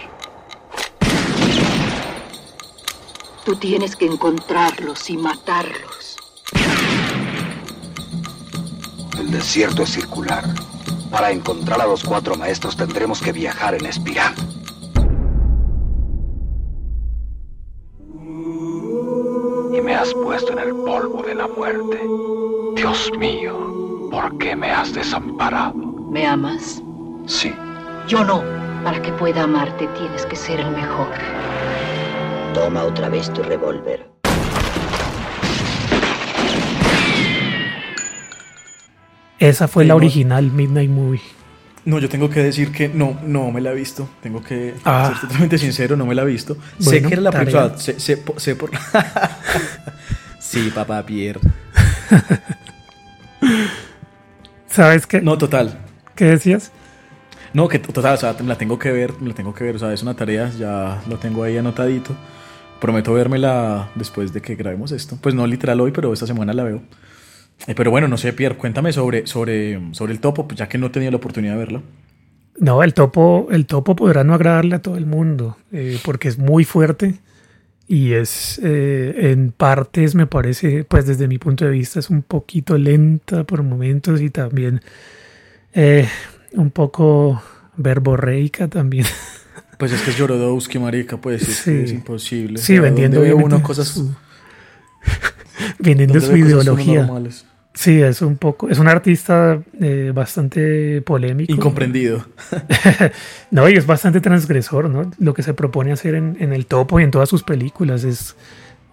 Tú tienes que encontrarlos y matarlos. El desierto es circular. Para encontrar a los cuatro maestros tendremos que viajar en espiral. Y me has puesto en el polvo de la muerte. Dios mío, ¿por qué me has desamparado? ¿Me amas? Sí, Yo no. Para que pueda amarte tienes que ser el mejor. Toma otra vez tu revólver. Esa fue Sí, la no. original Midnight Movie. No, yo tengo que decir que no, no me la he visto. Tengo que Ah. ser totalmente sincero, no me la he visto. sé que era la tarea. película. Sé, sé po- sé por. sí, papá Pierre. ¿Sabes qué, No, total. qué decías? No, que total, o sea, me la tengo que ver, me la tengo que ver, o sea, es una tarea, ya lo tengo ahí anotadito. Prometo vérmela después de que grabemos esto. Pues no literal hoy, pero esta semana la veo. Eh, pero bueno, no sé, Pierre, cuéntame sobre, sobre, sobre el topo, pues ya que no he tenido la oportunidad de verlo. No, el topo, el topo podrá no agradarle a todo el mundo, eh, porque es muy fuerte y es eh, en partes me parece, pues desde mi punto de vista es un poquito lenta por momentos y también eh, un poco verborreica también. Pues es que es Jorodowski, marica, pues es, Sí. es imposible. Sí, vendiendo ¿dónde ve obviamente uno cosas, su, vendiendo su ideología. Sí, es un poco, es un artista eh, bastante polémico. Incomprendido. No, y es bastante transgresor, ¿no? Lo que se propone hacer en, en el topo y en todas sus películas es,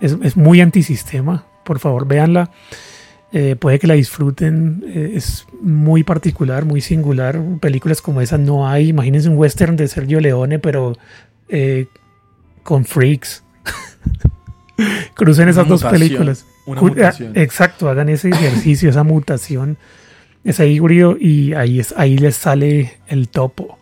es, es muy antisistema. Por favor, véanla. Eh, puede que la disfruten. eh, es muy particular, muy singular. Películas como esa no hay. Imagínense un western de Sergio Leone, pero eh, con freaks. Crucen esas dos películas. Una Cu- mutación. Exacto, hagan ese ejercicio, esa mutación, ese híbrido y ahí, es, ahí les sale el topo.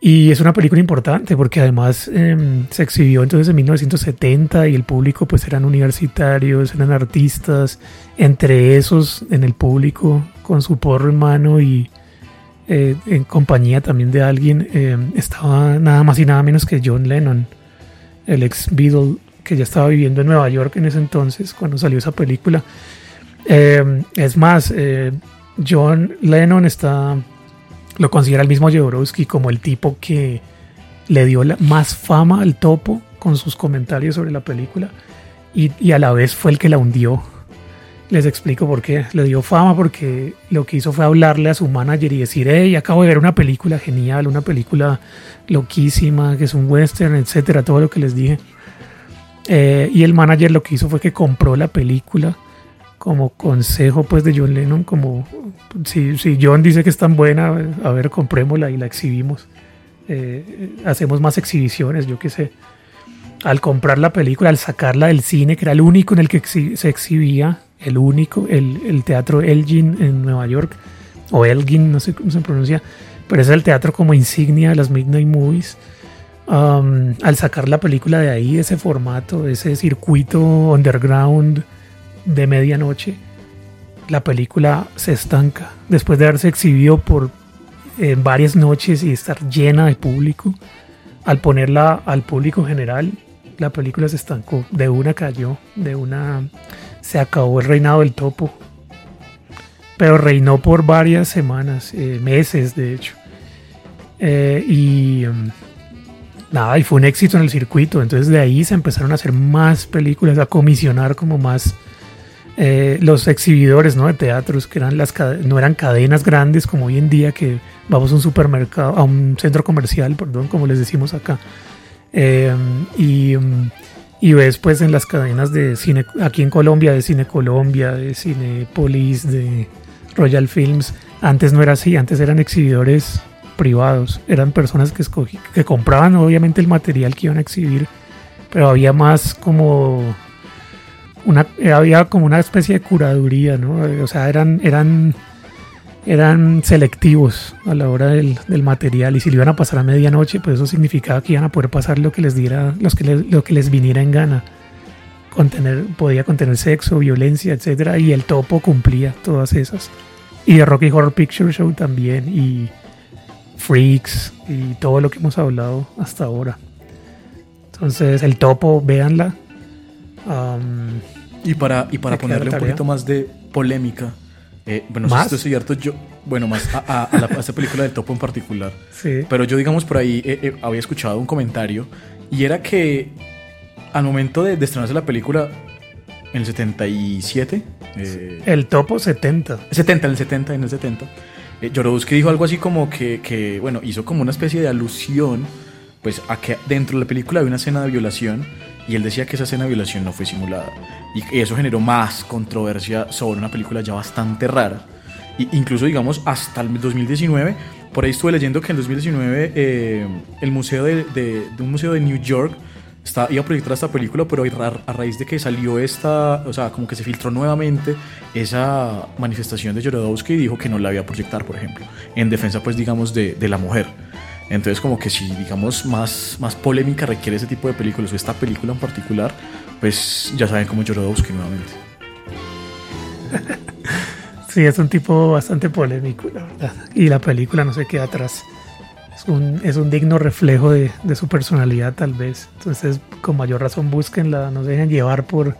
Y es una película importante porque además em, se exhibió entonces en 1970 y el público pues eran universitarios, eran artistas, entre esos en el público con su porro en mano y eh, en compañía también de alguien em, estaba nada más y nada menos que John Lennon. el ex Beatle que ya estaba viviendo en Nueva York en ese entonces, cuando salió esa película. Eh, es más, eh, John Lennon está, lo considera el mismo Jodorowsky como el tipo que le dio más fama al topo con sus comentarios sobre la película y, y a la vez fue el que la hundió. Les explico por qué. Le dio fama porque lo que hizo fue hablarle a su manager y decir, hey, acabo de ver una película genial, una película loquísima, que es un western, etcétera, todo lo que les dije. Eh, y el manager lo que hizo fue que compró la película como consejo pues de John Lennon, como si, si John dice que es tan buena, a ver, comprémosla y la exhibimos. Eh, hacemos más exhibiciones, yo qué sé. Al comprar la película, al sacarla del cine, que era el único en el que exhi- se exhibía, el único, el, el teatro Elgin en Nueva York, o Elgin, no sé cómo se pronuncia, pero es el teatro como insignia de las Midnight Movies. Al sacar la película de ahí, ese formato, ese circuito underground de medianoche, la película se estanca. Después de haberse exhibido por eh, varias noches y estar llena de público, al ponerla al público general, la película se estancó. De una cayó, de una se acabó el reinado del topo. Pero reinó por varias semanas, eh, meses de hecho. Eh, y um, nada, y fue un éxito en el circuito. Entonces de ahí se empezaron a hacer más películas, a comisionar como más eh, los exhibidores ¿no? de teatros, que eran las no eran cadenas grandes como hoy en día, que vamos a un supermercado, a un centro comercial, perdón, como les decimos acá. Eh, y, y ves pues en las cadenas de cine, aquí en Colombia, de Cine Colombia, de Cinepolis, de Royal Films, antes no era así, antes eran exhibidores privados, eran personas que, escogí- que compraban obviamente el material que iban a exhibir, pero había más como una, había como una especie de curaduría, ¿no? O sea, eran, eran, eran selectivos a la hora del, del material y si lo iban a pasar a medianoche, pues eso significaba que iban a poder pasar lo que les diera, los que les- lo que les viniera en gana. Contener, podía contener sexo, violencia, etcétera, y el topo cumplía todas esas. Y de Rocky Horror Picture Show también, y Freaks, y todo lo que hemos hablado hasta ahora. Entonces, el topo, véanla. Y para, y para ponerle un poquito más de polémica, eh, bueno, ¿Más? si esto es cierto, yo, bueno, más a, a- a la- a esta película del topo en particular, sí. pero yo digamos por ahí eh, eh, había escuchado un comentario y era que al momento de, de estrenarse la película en el 77, eh, El topo 70. 70, en el 70, en el 70. Eh, Jodorowsky dijo algo así como que, que, bueno, hizo como una especie de alusión, pues, a que dentro de la película había una escena de violación y él decía que esa escena de violación no fue simulada. Y eso generó más controversia sobre una película ya bastante rara. Y incluso, digamos, hasta el 2019, por ahí estuve leyendo que en 2019 eh, el museo de- de un museo de New York está, iba a proyectar esta película, pero a, a raíz de que salió esta, o sea, como que se filtró nuevamente esa manifestación de Jodorowsky, dijo que no la iba a proyectar, por ejemplo, en defensa, pues, digamos, de, de la mujer. Entonces, como que si, digamos, más, más polémica requiere ese tipo de películas, o esta película en particular, pues ya saben cómo Jodorowsky nuevamente. Sí, es un tipo bastante polémico, la verdad. Y la película no se queda atrás. Un, es un digno reflejo de, de su personalidad, tal vez. Entonces, con mayor razón, búsquenla, no se dejen llevar por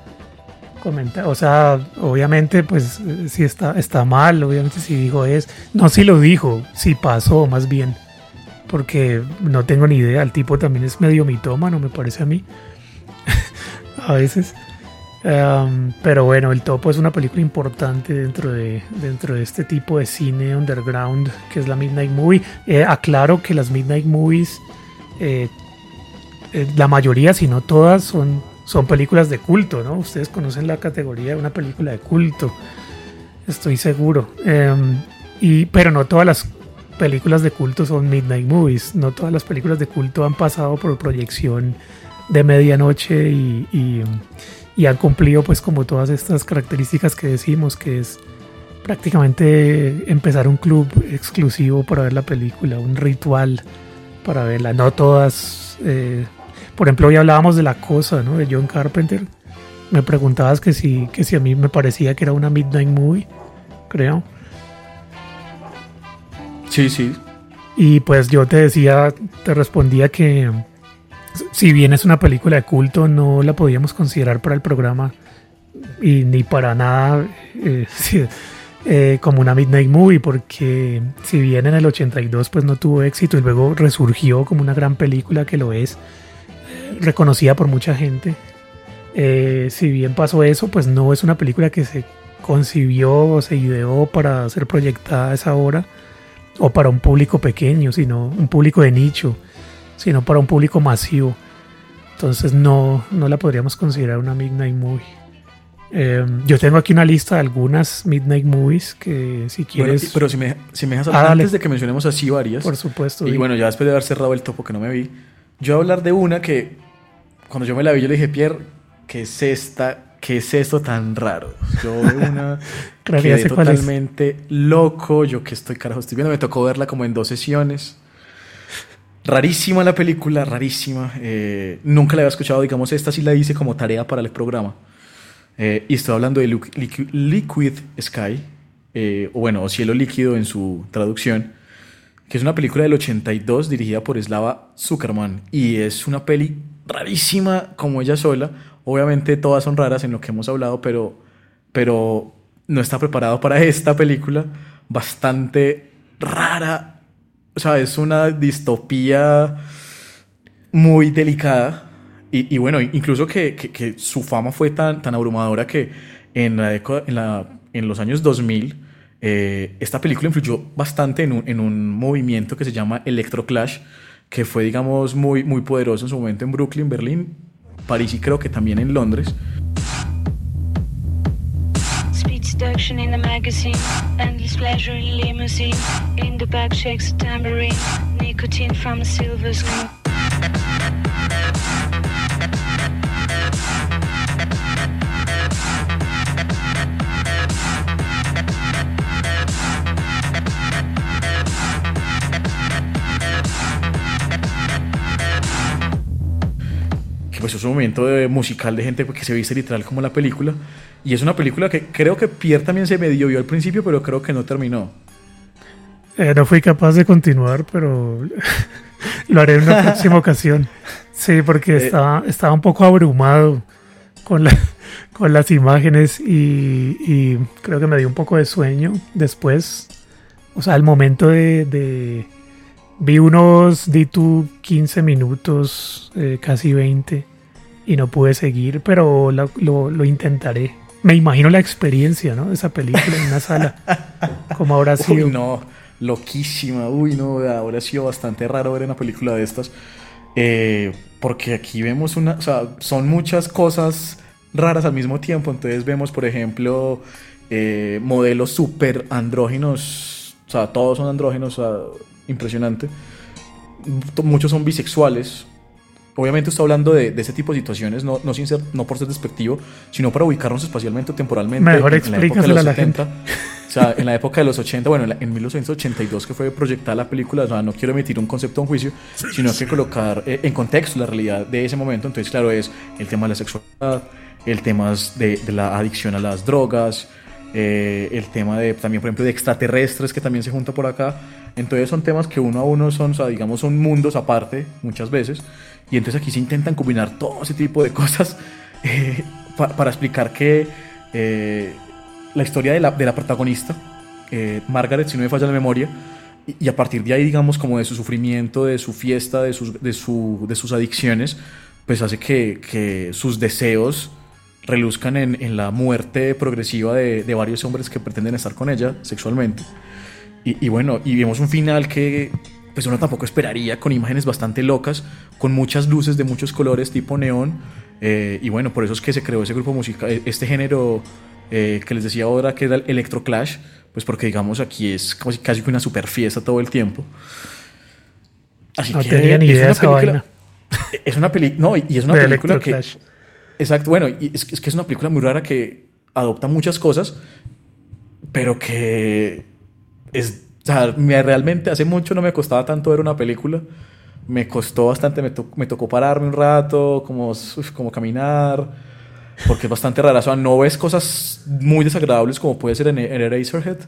comentar. O sea, obviamente, pues, eh, si está, está mal, obviamente, si dijo es. No, si lo dijo, si pasó, más bien. Porque no tengo ni idea. El tipo también es medio mitómano, me parece a mí. a veces. Um, pero bueno, El Topo es una película importante dentro de, dentro de este tipo de cine underground que es la Midnight Movie. Eh, aclaro que las Midnight Movies, eh, eh, la mayoría, si no todas, son, son películas de culto, ¿no? Ustedes conocen la categoría de una película de culto, estoy seguro. Um, y, pero no todas las películas de culto son Midnight Movies, no todas las películas de culto han pasado por proyección de medianoche y y han cumplido pues como todas estas características que decimos, que es prácticamente empezar un club exclusivo para ver la película, un ritual para verla, no todas, eh, por ejemplo hoy hablábamos de La Cosa, ¿no? de John Carpenter, me preguntabas que si, que si a mí me parecía que era una Midnight Movie, creo. Sí, sí. Y pues yo te decía, te respondía que si bien es una película de culto, no la podíamos considerar para el programa y ni para nada eh, eh, como una Midnight Movie, porque si bien en el 82 pues no tuvo éxito y luego resurgió como una gran película que lo es, eh, reconocida por mucha gente, si bien pasó eso, pues no es una película que se concibió o se ideó para ser proyectada a esa hora o para un público pequeño, sino un público de nicho, sino para un público masivo. Entonces no, no la podríamos considerar una Midnight Movie. Eh, yo tengo aquí una lista de algunas Midnight Movies que si quieres... pero si me, si me dejas Ah, antes de que mencionemos así varias. por supuesto. Y bueno, ya después de haber cerrado el topo que no me vi, yo voy a hablar de una que cuando yo me la vi, yo le dije, Pierre, ¿qué es esta? ¿Qué es esto tan raro? Yo una quedé totalmente loco. Yo que estoy carajo, estoy viendo, me tocó verla como en dos sesiones. Rarísima la película, rarísima. Eh, nunca la había escuchado, digamos, esta sí la hice como tarea para el programa. Eh, y estoy hablando de Liqu- Liqu- Liquid Sky, eh, o bueno, Cielo Líquido en su traducción, que es una película del 82 dirigida por Slava Zuckerman. Y es una peli rarísima como ella sola. Obviamente todas son raras en lo que hemos hablado, pero, pero no está preparado para esta película. Bastante rara. O sea, es una distopía muy delicada. Y, bueno, incluso que su fama fue tan, tan abrumadora que en, la década- en, la- en los años 2000 eh, esta película influyó bastante en un, en un movimiento que se llama Electroclash, que fue, digamos, muy, muy poderoso en su momento en Brooklyn, Berlín, París y creo que también en Londres. Seduction in the magazine, endless pleasure in limousine. In the back shakes a tambourine, nicotine from a silver screen. Pues es un momento de- musical de gente que se viste literal como la película. Y es una película que creo que Pierre también se medio vio al principio, pero creo que no terminó. Eh, no fui capaz de continuar, pero lo haré en una próxima ocasión. Sí, porque Eh, estaba, estaba un poco abrumado con, la- con las imágenes y, y creo que me dio un poco de sueño después. O sea, al momento de... de- vi unos, di tú 15 minutos, eh, casi 20, y no pude seguir, pero lo, lo- lo intentaré. Me imagino la experiencia, ¿no? Esa película en una sala. Como habrá sido. Uy, no, loquísima. Uy, no, ahora ha sido bastante raro ver una película de estas. Eh, porque aquí vemos una, o sea, son muchas cosas raras al mismo tiempo. Entonces vemos, por ejemplo, eh, modelos súper andrógenos. O sea, todos son andrógenos, o sea, impresionante. Muchos son bisexuales. Obviamente está hablando de, de ese tipo de situaciones, no, no, sin ser- no por ser despectivo, sino para ubicarnos espacialmente o temporalmente. Mejor en- en la época de los a la 70. O sea, en la época de los 80, bueno, en, la- en 1982 que fue proyectada la película, o sea, no quiero emitir un concepto o un juicio, sino que colocar eh, en contexto la realidad de ese momento. Entonces, claro, es el tema de la sexualidad, el tema de, de la adicción a las drogas, eh, el tema de también, por ejemplo, de extraterrestres que también se junta por acá. Entonces son temas que uno a uno son, o sea, digamos, son mundos aparte muchas veces. Y entonces aquí se intentan combinar todo ese tipo de cosas eh, pa- para explicar que eh, la historia de la, de la protagonista, eh, Margaret, si no me falla la memoria, y, y a partir de ahí, digamos, como de su sufrimiento, de su fiesta, de sus, de su- de sus adicciones, pues hace que, que sus deseos reluzcan en, en la muerte progresiva de, de varios hombres que pretenden estar con ella sexualmente. Y, y bueno, y vemos un final que pues uno tampoco esperaría, con imágenes bastante locas, con muchas luces de muchos colores tipo neón. eh, y bueno, por eso es que se creó ese grupo musical, este género eh, que les decía ahora que era el electroclash, pues porque digamos aquí es casi que una super fiesta todo el tiempo. Así No que tenía ni es idea de una esa película- vaina. Es una película, no, y es una De película que... Exacto, bueno, y es, es que es una película muy rara que adopta muchas cosas, pero que es, o sea, me, realmente hace mucho no me costaba tanto ver una película. Me costó bastante, me, to- me tocó pararme un rato, como, uf, como caminar, porque es bastante rara. O sea, no ves cosas muy desagradables como puede ser en, en Eraserhead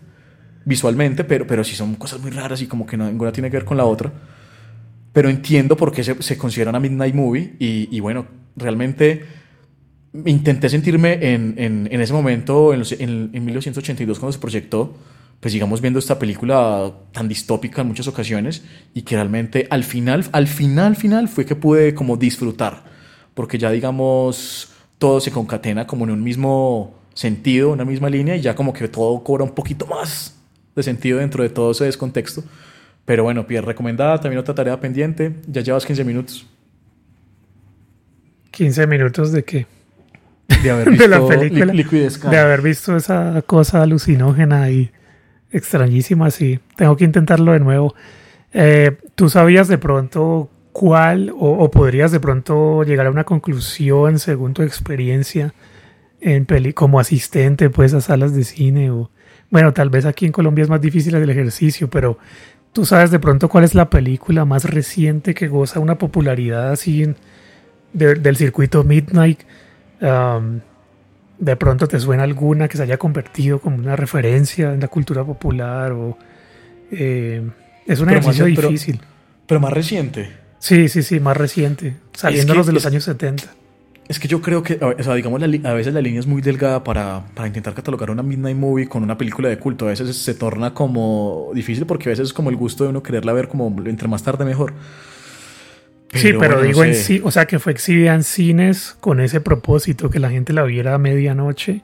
visualmente, pero, pero sí son cosas muy raras y como que ninguna tiene que ver con la otra. pero entiendo por qué se, se considera una Midnight Movie y, y bueno, realmente intenté sentirme en, en, en ese momento, en, los- en, en 1982, cuando se proyectó, pues sigamos viendo esta película tan distópica en muchas ocasiones y que realmente al final, al final, final fue que pude como disfrutar, porque ya digamos todo se concatena como en un mismo sentido, una misma línea y ya como que todo cobra un poquito más de sentido dentro de todo ese descontexto. Pero bueno, Pierre, recomendada, también otra tarea pendiente, ya llevas 15 minutos 15 minutos de qué? de haber de visto la película. Li-. De haber visto esa cosa alucinógena y extrañísima, sí. Tengo que intentarlo de nuevo. Eh, ¿Tú sabías de pronto cuál o, podrías de pronto llegar a una conclusión según tu experiencia en peli como asistente pues a salas de cine o bueno, tal vez aquí en Colombia es más difícil el ejercicio, pero tú sabes de pronto cuál es la película más reciente que goza una popularidad así del circuito Midnight. Um, de pronto te suena alguna que se haya convertido como una referencia en la cultura popular o eh, es un Pero ejercicio difícil. Pero más reciente. Sí, sí, sí, más reciente, saliéndonos de los es- años 70. Es que yo creo que, o sea, digamos, la a veces la línea es muy delgada para, para intentar catalogar una Midnight Movie con una película de culto. A veces se torna como difícil porque a veces es como el gusto de uno quererla ver como entre más tarde mejor. Sí, pero bueno, no digo en sí, o sea, que fue exhibida en cines con ese propósito, que la gente la viera a medianoche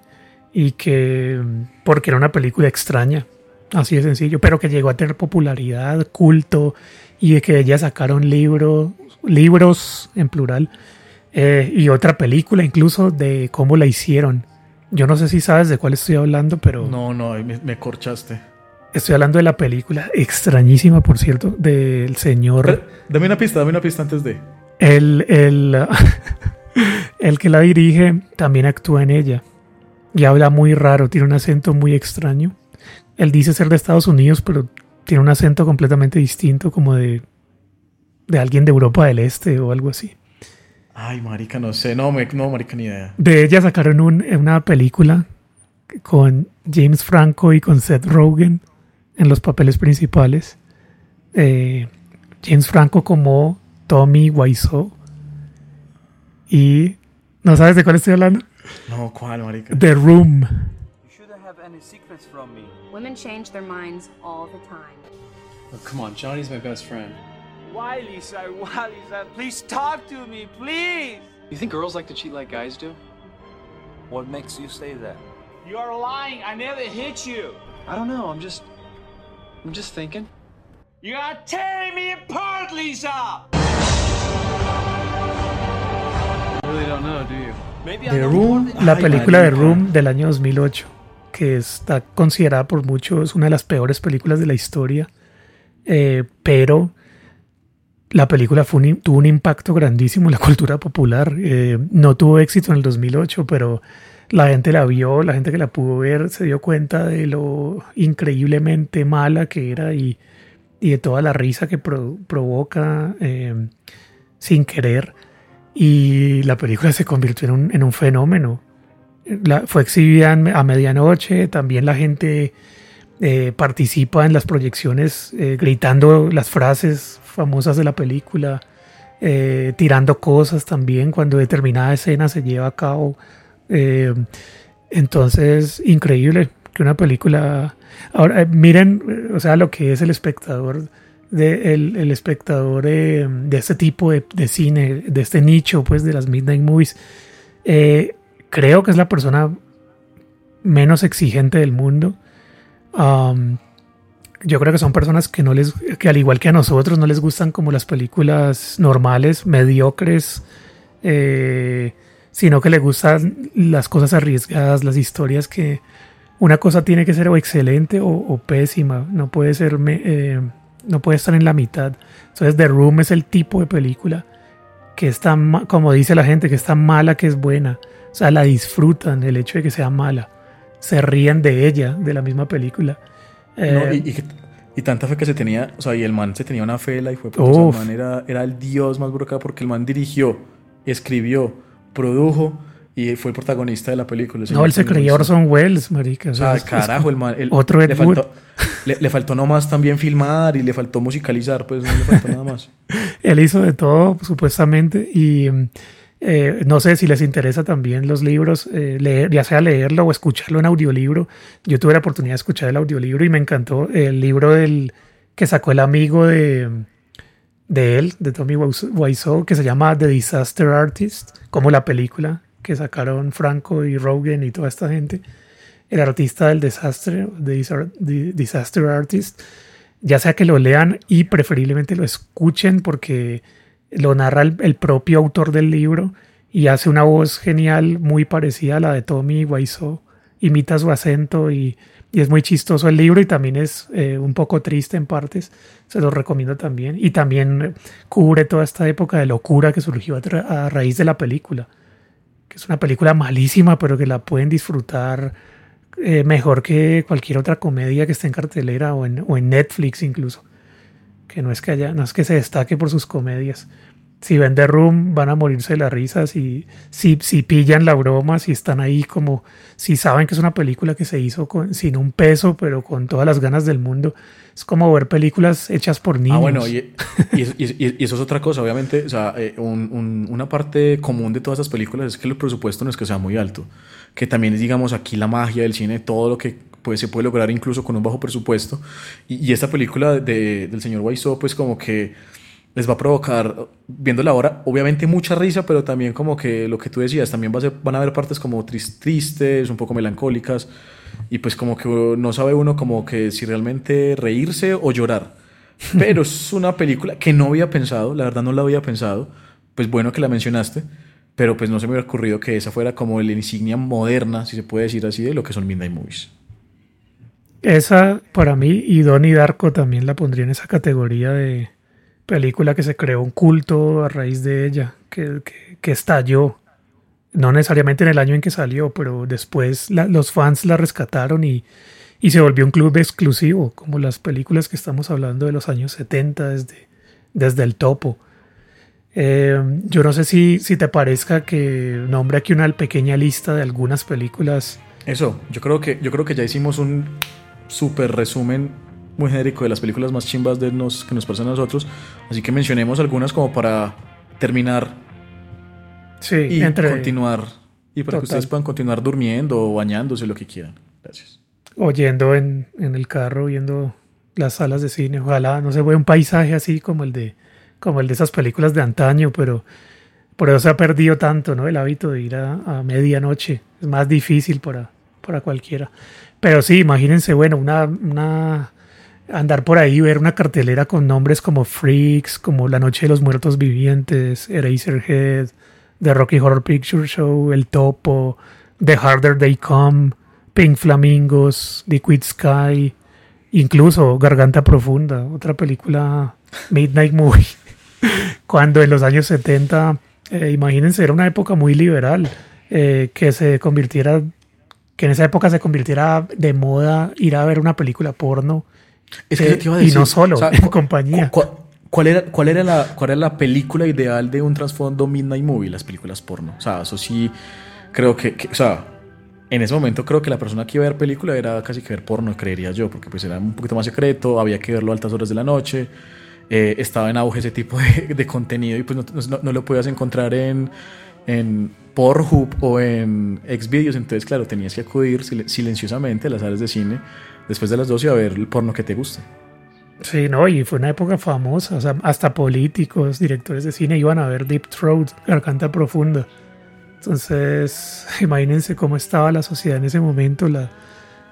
y que, porque era una película extraña, así de sencillo, pero que llegó a tener popularidad, culto y de que ella sacaron libro, libros en plural eh, y otra película incluso de cómo la hicieron. Yo no sé si sabes de cuál estoy hablando, pero No, no, me, me corchaste. Estoy hablando de la película extrañísima, por cierto, del señor... Pero, dame una pista, dame una pista antes de. El, el, el que la dirige también actúa en ella y habla muy raro, tiene un acento muy extraño. Él dice ser de Estados Unidos, pero tiene un acento completamente distinto, como de, de alguien de Europa del Este o algo así. Ay, marica, no sé. No, me, no marica, ni idea. De ella sacaron un- una película con James Franco y con Seth Rogen en los papeles principales. Eh, James Franco como Tommy Wiseau. Y ¿no sabes de cuál estoy hablando? No, ¿cuál, marica? The Room. You shouldn't have any secrets from me. Women change their minds all the time. Oh, come on, Johnny's my best friend. Why, Lisa? Why, Lisa? Please talk to me, please. You think girls like to cheat like guys do? What makes you say that? You're lying. I never hit you. I don't know. I'm just. I'm just thinking. You are tearing me apart, Lisa. You really don't know, do you? Maybe The Room. La película de. Room del año 2008, que está considerada por muchos una de las peores películas de la historia, eh, pero la película fue un im- tuvo un impacto grandísimo en la cultura popular. Eh, no tuvo éxito en el 2008, pero la gente la vio, la gente que la pudo ver se dio cuenta de lo increíblemente mala que era y, de toda la risa que pro- provoca eh, sin querer. Y la película se convirtió en un, en un fenómeno. La- fue exhibida a medianoche, también la gente eh, participa en las proyecciones eh, gritando las frases famosas de la película, eh, tirando cosas también cuando determinada escena se lleva a cabo. Eh, entonces, increíble que una película... Ahora, eh, miren, eh, o sea, lo que es el espectador, de, el, el espectador de este tipo de, cine, de este nicho, pues, de las Midnight Movies. Creo que es la persona menos exigente del mundo. Um, yo creo que son personas que no les, que al igual que a nosotros, no les gustan como las películas normales, mediocres, sino que les gustan las cosas arriesgadas, las historias que una cosa tiene que ser o excelente o, o pésima, no puede ser, me- eh, no puede estar en la mitad. Entonces, The Room es el tipo de película que es tan, ma- como dice la gente, que es tan mala que es buena. O sea, la disfrutan el hecho de que sea mala. Se ríen de ella, de la misma película. No, Eh, y, y y tanta fe que se tenía, o sea, y el man se tenía una fe, la y fue Uf. el man era, era el dios más burocrático porque el man dirigió, escribió, produjo y fue el protagonista de la película. el no, él se creía. Orson Welles, marica. O sea, es- es carajo, el el- otro Ed le Wood. faltó, le, le faltó nomás también filmar y le faltó musicalizar, pues no le faltó nada más. Él hizo de todo, supuestamente, y eh, no sé si les interesa también los libros, eh, leer, ya sea leerlo o escucharlo en audiolibro. Yo tuve la oportunidad de escuchar el audiolibro y me encantó el libro del que sacó el amigo de, de él, de Tommy Wiseau, que se llama The Disaster Artist, como la película que sacaron Franco y Rogan y toda esta gente. El artista del desastre, The Disaster Artist, ya sea que lo lean y preferiblemente lo escuchen porque lo narra el, propio autor del libro y hace una voz genial muy parecida a la de Tommy Wiseau. Imita su acento y, es muy chistoso el libro y también es eh, un poco triste en partes. Se lo recomiendo también. Y también cubre toda esta época de locura que surgió a, raíz de la película. Que es una película malísima, pero que la pueden disfrutar eh, mejor que cualquier otra comedia que esté en cartelera o en, o en Netflix incluso que no es que haya, no es que se destaque por sus comedias. Si ven The Room van a morirse de la risa, si, si, si pillan la broma, si están ahí como, si saben que es una película que se hizo con, sin un peso, pero con todas las ganas del mundo. Es como ver películas hechas por niños. Ah, bueno, y, y, eso es otra cosa, obviamente. O sea, eh, una parte común de todas esas películas es que el presupuesto no es que sea muy alto. Que también es, digamos, aquí la magia del cine, todo lo que pues se puede lograr incluso con un bajo presupuesto. Y, esta película de, del señor Wiseau, pues como que les va a provocar, viéndola ahora, obviamente mucha risa, pero también como que lo que tú decías, también va a ser, van a haber partes como tristes, un poco melancólicas, y pues como que no sabe uno como que si realmente reírse o llorar. Pero es una película que no había pensado, la verdad no la había pensado, pues bueno que la mencionaste, pero pues no se me hubiera ocurrido que esa fuera como la insignia moderna, si se puede decir así, de lo que son Midnight Movies. Esa para mí y Donnie Darko también la pondría en esa categoría de película que se creó un culto a raíz de ella, que, que, estalló. No necesariamente en el año en que salió, pero después los fans la rescataron y, y, se volvió un club exclusivo, como las películas que estamos hablando de los años 70, desde, desde el topo. Eh, yo no sé si, si te parezca que nombre aquí una pequeña lista de algunas películas. Eso, yo creo que, yo creo que ya hicimos un súper resumen muy genérico de las películas más chimbas de nos, que nos pasan a nosotros. Así que mencionemos algunas como para terminar sí, y continuar. Y para que ustedes puedan continuar durmiendo o bañándose, lo que quieran. Gracias. Oyendo en, en el carro, viendo las salas de cine. Ojalá no se vea un paisaje así como el de como el de esas películas de antaño, pero por eso se ha perdido tanto, ¿no? El hábito de ir a, a medianoche. Es más difícil para, para cualquiera. Pero sí, imagínense, bueno, una, una andar por ahí, ver una cartelera con nombres como Freaks, como La Noche de los Muertos Vivientes, Eraserhead, The Rocky Horror Picture Show, El Topo, The Harder They Come, Pink Flamingos, Liquid Sky, incluso Garganta Profunda, otra película Midnight Movie, cuando en los años 70, eh, imagínense, era una época muy liberal, eh, que se convirtiera que en esa época se convirtiera de moda ir a ver una película porno. Es que te iba a decir, y no solo, en compañía. cuál, era, cuál, era la, ¿Cuál era la película ideal de un trasfondo Midnight Movie? Las películas porno. O sea, eso sí, creo que, o sea, en ese momento creo que la persona que iba a ver película era casi que ver porno, creería yo, porque pues era un poquito más secreto, había que verlo a altas horas de la noche, eh, estaba en auge ese tipo de, contenido y pues no, no, lo podías encontrar en, en Pornhub o en Xvideos, entonces claro, tenías que acudir silenciosamente a las salas de cine después de las 12 a ver el porno que te guste. Sí, no, y fue una época famosa, o sea, hasta políticos, directores de cine iban a ver Deep Throat, Garganta Profunda. Entonces, imagínense cómo estaba la sociedad en ese momento, la,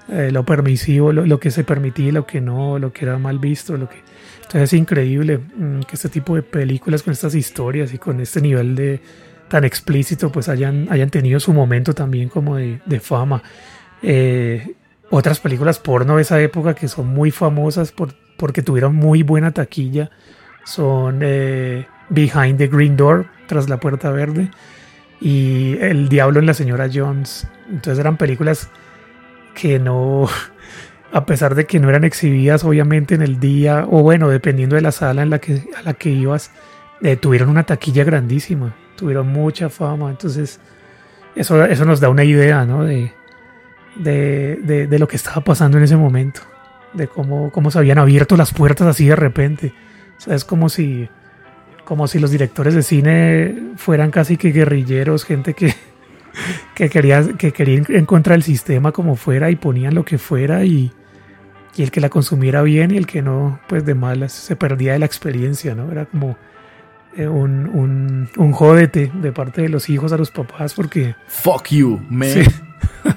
eh, lo permisivo, lo, que se permitía, lo que no, lo que era mal visto, lo que... Entonces es increíble mm, que este tipo de películas con estas historias y con este nivel de, tan explícito pues hayan, hayan tenido su momento también como de, fama. Eh, otras películas porno de esa época que son muy famosas por, porque tuvieron muy buena taquilla son eh, Behind the Green Door, tras la puerta verde, y El Diablo en la Señora Jones. Entonces eran películas que no, a pesar de que no eran exhibidas obviamente en el día, o bueno, dependiendo de la sala en la que, a la que ibas, eh, tuvieron una taquilla grandísima tuvieron mucha fama, entonces eso, eso nos da una idea ¿no? de, de, de, lo que estaba pasando en ese momento. de cómo, cómo se habían abierto las puertas así de repente. O sea, es como si, como si los directores de cine fueran casi que guerrilleros, gente que, que quería, que quería en contra del sistema como fuera y ponían lo que fuera y, y el que la consumiera bien y el que no, pues de malas, se perdía de la experiencia, ¿no? Era como eh, un, un, un jódete de parte de los hijos a los papás porque... Fuck you, man. Sí.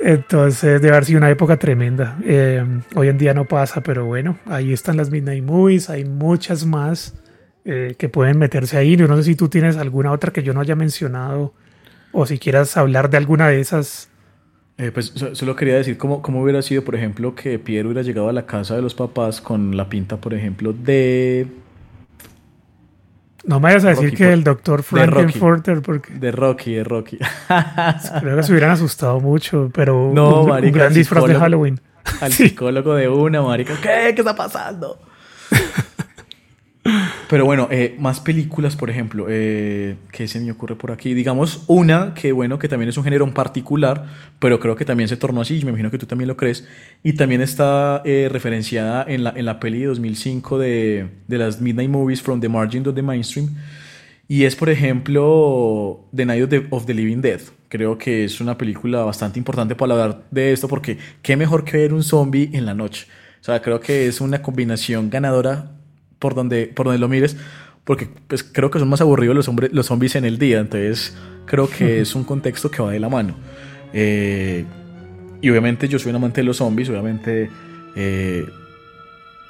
Entonces debe haber sido una época tremenda. Eh, hoy en día no pasa, pero bueno, ahí están las Midnight Movies, hay muchas más eh, que pueden meterse ahí. Yo no sé si tú tienes alguna otra que yo no haya mencionado o si quieras hablar de alguna de esas. Eh, pues so- solo quería decir cómo, cómo hubiera sido, por ejemplo, que Pierre hubiera llegado a la casa de los papás con la pinta, por ejemplo, de... No me vayas a decir Rocky que el doctor Frankenfurter, porque De Rocky, de Rocky. creo que se hubieran asustado mucho, pero No, un, gran disfraz de. Halloween. Al Sí. psicólogo de una, marica. ¿Qué? ¿Qué está pasando? Pero bueno, eh, más películas, por ejemplo, eh, ¿qué se me ocurre por aquí? Digamos, una que, bueno, que también es un género en particular, pero creo que también se tornó así, y me imagino que tú también lo crees, y también está eh, referenciada en la, en la peli de 2005 de, de las Midnight Movies from the Margin of the Mainstream, y es, por ejemplo, The Night of the, of the Living Dead. Creo que es una película bastante importante para hablar de esto, porque qué mejor que ver un zombie en la noche. O sea, creo que es una combinación ganadora por donde, por donde lo mires, porque pues, creo que son más aburridos los, hombres, los zombies en el día. Entonces, creo que es un contexto que va de la mano. Eh, y obviamente yo soy un amante de los zombies, obviamente eh,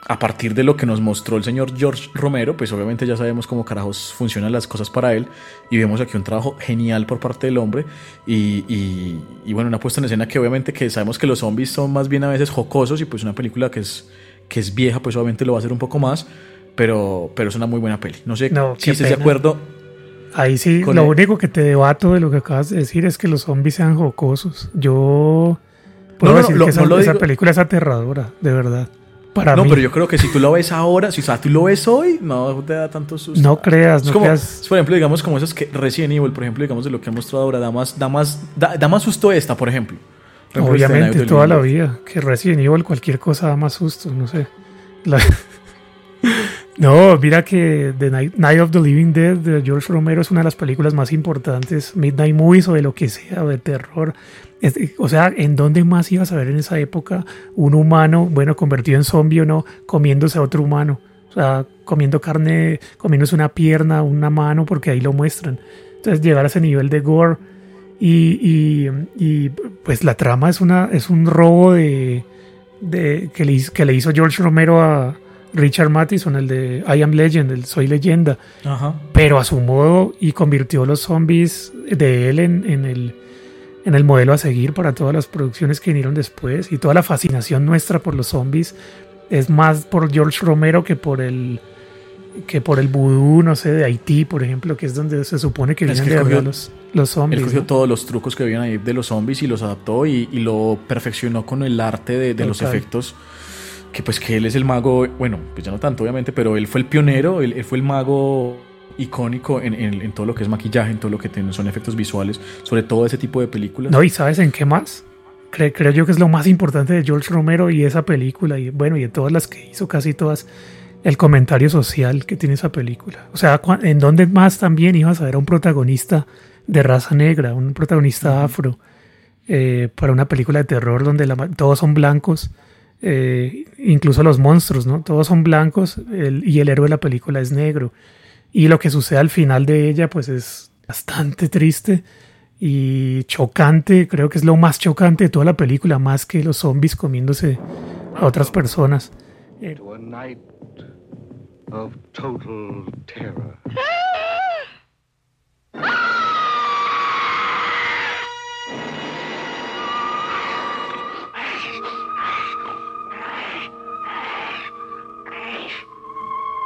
a partir de lo que nos mostró el señor George Romero, pues obviamente ya sabemos cómo carajos funcionan las cosas para él y vemos aquí un trabajo genial por parte del hombre y, y- y bueno, una puesta en escena que obviamente que sabemos que los zombies son más bien a veces jocosos y pues una película que es, que es vieja pues obviamente lo va a hacer un poco más, pero, pero es una muy buena peli. No sé No, si qué estés de acuerdo. Ahí sí, lo el- único que te debato de lo que acabas de decir es que los zombies sean jocosos. Yo puedo No, no, lo- que esa, película es aterradora, de verdad. Para no, mí. pero yo creo que si tú lo ves ahora, si o sea, tú lo ves hoy, no te da tanto susto. No creas, no como, creas. por ejemplo, digamos, como esas que Resident Evil, por ejemplo, digamos, de lo que han mostrado ahora, da más, da más, da, da más susto esta, por ejemplo. Este Obviamente, toda la vida. Que Resident Evil, cualquier cosa da más susto, no sé. La- no, mira que The Night, of the Living Dead de George Romero es una de las películas más importantes, Midnight Movies o de lo que sea, de terror. Es- o sea, ¿en dónde más ibas a ver en esa época un humano, bueno, convertido en zombie o no, comiéndose a otro humano? O sea, comiendo carne, comiéndose una pierna, una mano, porque ahí lo muestran. Entonces, llegar a ese nivel de gore y, y- y, pues la trama es una es un robo de, de- que, le, que le hizo George Romero a Richard Matheson, el de I Am Legend, el Soy Leyenda, Ajá. pero a su modo y convirtió los zombies de él en, en el en el modelo a seguir para todas las producciones que vinieron después y toda la fascinación nuestra por los zombies es más por George Romero que por el que por el vudú, no sé, de Haití, por ejemplo, que es donde se supone que vienen que de cogió- los, los zombies. Él cogió ¿no? todos los trucos que habían ahí de los zombies y los adaptó y, y lo perfeccionó con el arte de, de los efectos. Que pues que él es el mago, bueno, pues ya no tanto obviamente, pero él fue el pionero, él, él fue el mago icónico en, en- en todo lo que es maquillaje, en todo lo que tiene- son efectos visuales, sobre todo ese tipo de películas. No, y ¿sabes en qué más? Cre- creo yo que es lo más importante de George Romero y esa película, y bueno, y de todas las que hizo, casi todas, el comentario social que tiene esa película. O sea, ¿en dónde más también ibas a ver a un protagonista de raza negra, un protagonista afro, eh, para una película de terror donde la todos son blancos, eh, incluso los monstruos, ¿no? Todos son blancos el- y el héroe de la película es negro. Y lo que sucede al final de ella, pues es bastante triste y chocante. Creo que es lo más chocante de toda la película, más que los zombies comiéndose a otras personas. Of total terror.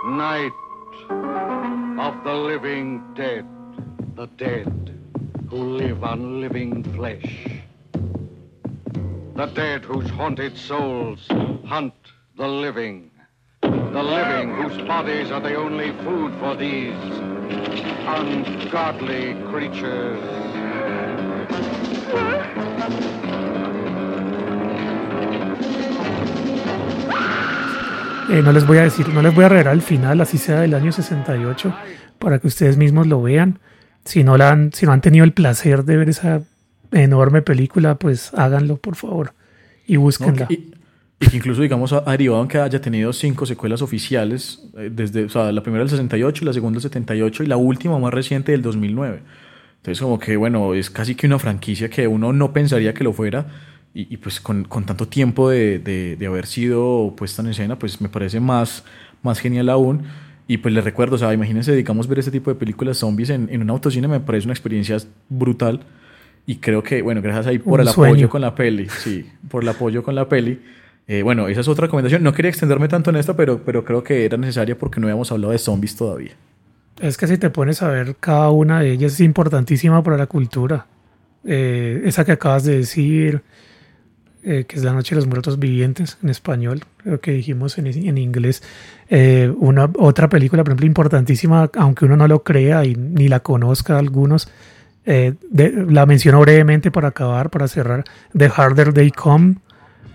Night of the living dead, the dead who live on living flesh. The dead whose haunted souls hunt the living. The living whose bodies are the only food for these ungodly creatures. Eh, no les voy a decir, no les voy a revelar el final, así sea del año 68, para que ustedes mismos lo vean. Si no, la han, si no han tenido el placer de ver esa enorme película, pues háganlo, por favor, y búsquenla. Y, que incluso, digamos, ha derivado en que haya tenido cinco secuelas oficiales, eh, desde, o sea, la primera del 68, la segunda del 78 y la última más reciente del 2009. Entonces, como que, bueno, es casi que una franquicia que uno no pensaría que lo fuera. Y, y pues con, con, tanto tiempo de, de, de, haber sido puesta en escena, pues me parece más, más genial aún. Y pues les recuerdo, o sea, imagínense, digamos, ver este tipo de películas zombies en, en un autocine me parece una experiencia brutal. Y creo que, bueno, gracias ahí por Un el sueño. apoyo con la peli, sí, por el apoyo con la peli. Eh, bueno, esa es otra recomendación. No quería extenderme tanto en esta, pero, pero creo que era necesaria porque no habíamos hablado de zombies todavía. Es que si te pones a ver cada una de ellas es importantísima para la cultura. Eh, esa que acabas de decir, eh, que es La Noche de los Muertos Vivientes en español, creo que dijimos en, en inglés. Eh, una otra película, por ejemplo, importantísima, aunque uno no lo crea y ni la conozca algunos. eh, de- la menciono brevemente para acabar, para cerrar. The Harder They Come,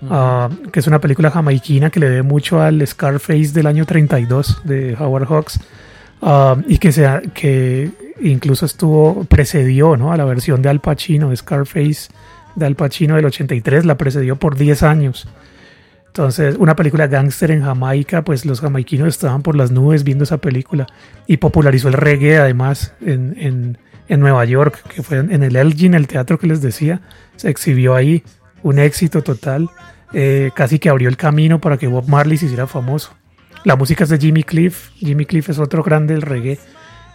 ah, que es una película jamaiquina que le debe mucho al Scarface del año 32 de Howard Hawks. Ah, y que, sea, que incluso estuvo, precedió ¿no? a la versión de Al Pacino, de Scarface de Al Pacino del 83, la precedió por 10 años. Entonces, una película gángster en Jamaica, pues los jamaiquinos estaban por las nubes viendo esa película y popularizó el reggae además en, en, en Nueva York, que fue en el Elgin, el teatro que les decía, se exhibió ahí, un éxito total, eh, casi que abrió el camino para que Bob Marley se hiciera famoso. La música es de Jimmy Cliff. Jimmy Cliff es otro grande del reggae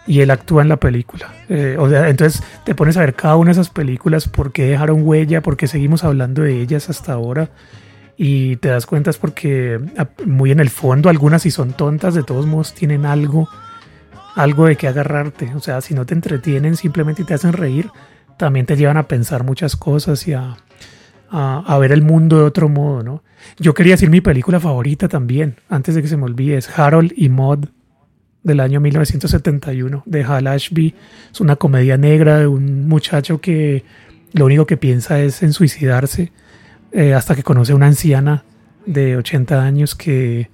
y él actúa en la película. Eh, o sea, entonces te pones a ver cada una de esas películas, por qué dejaron huella, por qué seguimos hablando de ellas hasta ahora. Y te das cuenta es porque muy en el fondo algunas si son tontas, de todos modos tienen algo, algo de qué agarrarte. O sea, si no te entretienen, simplemente te hacen reír, también te llevan a pensar muchas cosas y a, a, a ver el mundo de otro modo, ¿no? Yo quería decir mi película favorita también, antes de que se me olvide, es Harold y Maud del año 1971 de Hal Ashby. Es una comedia negra de un muchacho que lo único que piensa es en suicidarse eh, hasta que conoce a una anciana de 80 años que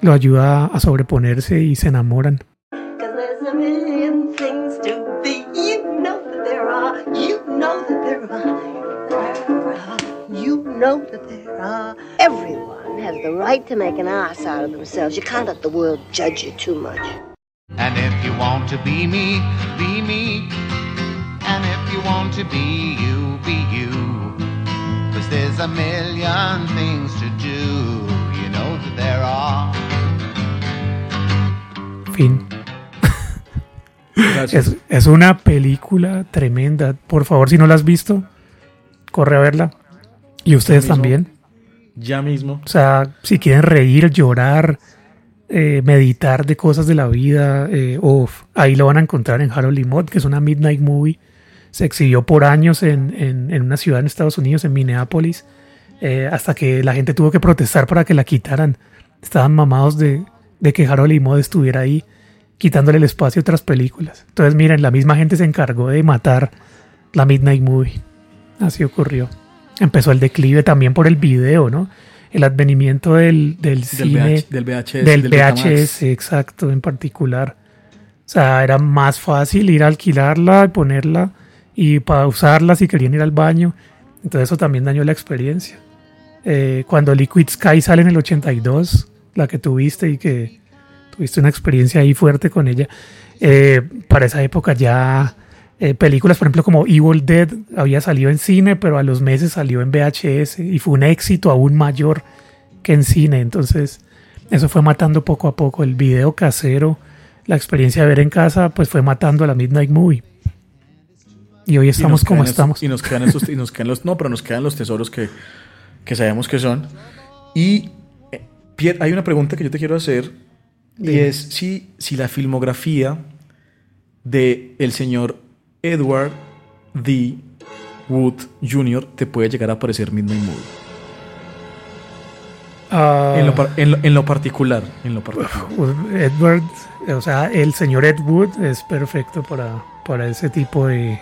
lo ayuda a sobreponerse y se enamoran. Everyone has the right to make an ass out of themselves. You can't let the world judge you too much. And if you want to be me, be me. And if you want to be you, be you. Cause there's a million things to do. You know that there are. Fin. Es, es una película tremenda. Por favor, si no la has visto, corre a verla. Y ustedes también. Ya mismo. O sea, si quieren reír, llorar, eh, meditar de cosas de la vida, eh, ahí lo van a encontrar en Harold y que es una midnight movie. Se exhibió por años en, en- una ciudad en Estados Unidos, en Minneapolis, eh, hasta que la gente tuvo que protestar para que la quitaran. Estaban mamados de, de que Harold y estuviera ahí, quitándole el espacio a otras películas. Entonces, miren, la misma gente se encargó de matar la midnight movie. Así ocurrió. Empezó el declive también por el video, ¿no? El advenimiento del, del cine. VH del VHS, Del del. VHS, exacto, en particular. O sea, era más fácil ir a alquilarla, ponerla y pausarla si querían ir al baño. Entonces eso también dañó la experiencia. Eh, cuando Liquid Sky sale en el 82, la que tuviste y que tuviste una experiencia ahí fuerte con ella, eh, para esa época ya eh, películas, por ejemplo, como Evil Dead había salido en cine, pero a los meses salió en VHS y fue un éxito aún mayor que en cine. Entonces, eso fue matando poco a poco. El video casero, la experiencia de ver en casa, pues fue matando a la Midnight Movie. Y hoy Y estamos nos como estamos. y nos quedan estos, y nos quedan los, no, pero nos quedan los tesoros que, que sabemos que son. Y eh, Pierre, hay una pregunta que yo te quiero hacer y Dime. es si, si la filmografía de el señor Edward D. Wood Jr. te puede llegar a parecer Midnight Movie. Ah, En, lo, par- en lo- en lo particular. En lo particular. Edward, o sea, el señor Ed Wood es perfecto para, para ese tipo de,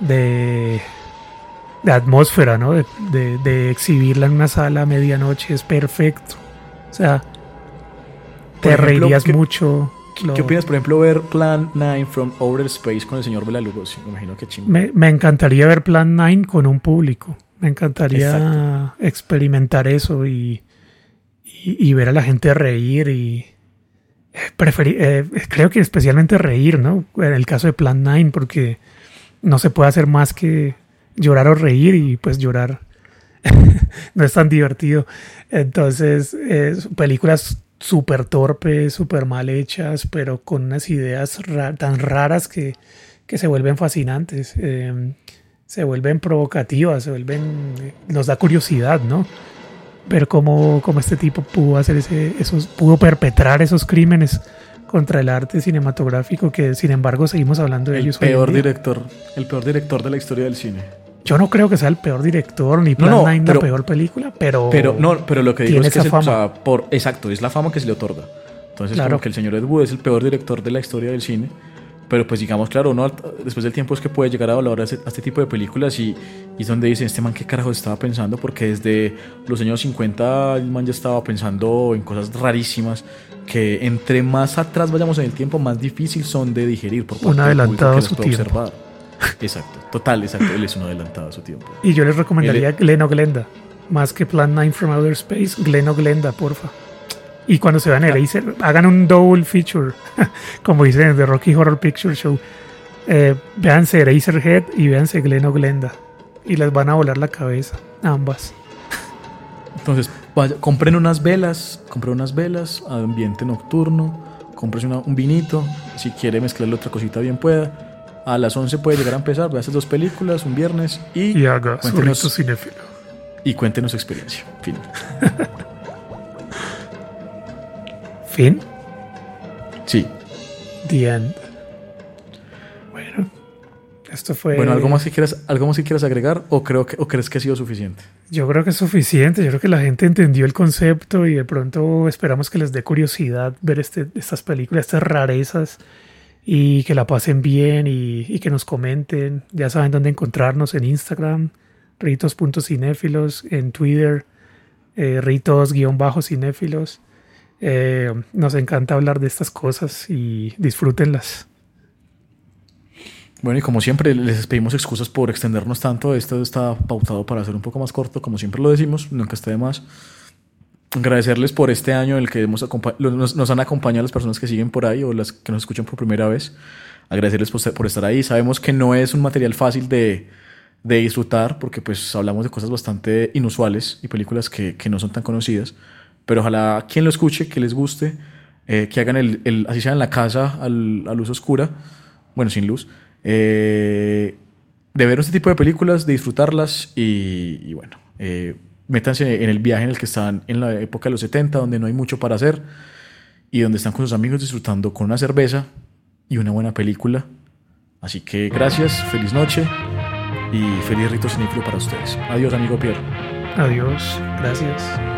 de, de atmósfera, ¿no? De, de- de exhibirla en una sala a medianoche es perfecto. O sea, te ejemplo, reirías ¿qué- mucho. ¿Qué, opinas, por ejemplo, ver Plan 9 from Outer Space con el señor Bela Lugosi? Me imagino que chingo. Me, me encantaría ver Plan 9 con un público. Me encantaría experimentar eso y, y, y ver a la gente reír y eh, preferi- eh, creo que especialmente reír, ¿no? En el caso de Plan 9 porque no se puede hacer más que llorar o reír y pues llorar no es tan divertido. Entonces, eh, películas súper torpes, súper mal hechas, pero con unas ideas ra- tan raras que, que se vuelven fascinantes, eh, se vuelven provocativas, se vuelven, nos da curiosidad, ¿no? Ver cómo, cómo este tipo pudo hacer ese, esos, pudo perpetrar esos crímenes contra el arte cinematográfico que sin embargo seguimos hablando de El ellos. hoy en peor día. director, el peor director de la historia del cine. Yo no creo que sea el peor director ni No, Plan no, 9 pero- la peor película, pero Pero no, pero lo que digo es que el- o fama. sea, por exacto, es la fama que se le otorga. Entonces, Claro. como que el señor Ed Wood es el peor director de la historia del cine. Pero pues digamos, claro, uno después del tiempo es que puede llegar a valorar a este tipo de películas y, y es donde dicen, este man qué carajo estaba pensando, porque desde los años 50 el man ya estaba pensando en cosas rarísimas que entre más atrás vayamos en el tiempo, más difícil son de digerir por parte Un del adelantado público que las puede observar. Exacto, total, exacto, él es un adelantado a su tiempo. Y yo les recomendaría Glen o Glenda. Más que Plan 9 from Outer Space, Glen o Glenda, porfa. Y cuando se vean el Acer, hagan un double feature, como dicen en The Rocky Horror Picture Show. Eh, véanse Eraserhead y véanse Glen o Glenda. Y les van a volar la cabeza, ambas. Entonces, vaya, compren unas velas, compren unas velas, ambiente nocturno, compren un vinito, si quiere mezclarle otra cosita bien pueda. A las 11 puede llegar a empezar, vea estas dos películas, un viernes y, Y haga su cinéfilo. y cuéntenos su experiencia. Fin. Fin. Sí. The End. Bueno, esto fue. Bueno, ¿algo más que quieras, algo más que quieras agregar o, creo que, o crees que ha sido suficiente? Yo creo que es suficiente. Yo creo que la gente entendió el concepto y de pronto esperamos que les dé curiosidad ver este, estas películas, estas rarezas y que la pasen bien y, que nos comenten. Ya saben dónde encontrarnos en Instagram, ritos.cinéfilos, en Twitter, eh, ritos-cinéfilos. Eh, nos encanta hablar de estas cosas y disfrútenlas. Bueno, y como siempre, les pedimos excusas por extendernos tanto. Esto está pautado para ser un poco más corto, como siempre lo decimos, nunca esté de más. Agradecerles por este año en el que hemos nos, nos han acompañado las personas que siguen por ahí o las que nos escuchan por primera vez. Agradecerles por, por estar ahí. Sabemos que no es un material fácil de, de disfrutar porque pues hablamos de cosas bastante inusuales y películas que, que no son tan conocidas. Pero ojalá quien lo escuche, que les guste, eh, que hagan el, el- así sea en la casa al- a luz oscura, bueno, sin luz, eh, de ver este tipo de películas, de disfrutarlas y, y bueno, eh, métanse en el viaje en el que están en la época de los 70, donde no hay mucho para hacer y donde están con sus amigos disfrutando con una cerveza y una buena película. Así que gracias, feliz noche y feliz rito cinéfilo para ustedes. Adiós, amigo Pierre. Adiós, gracias.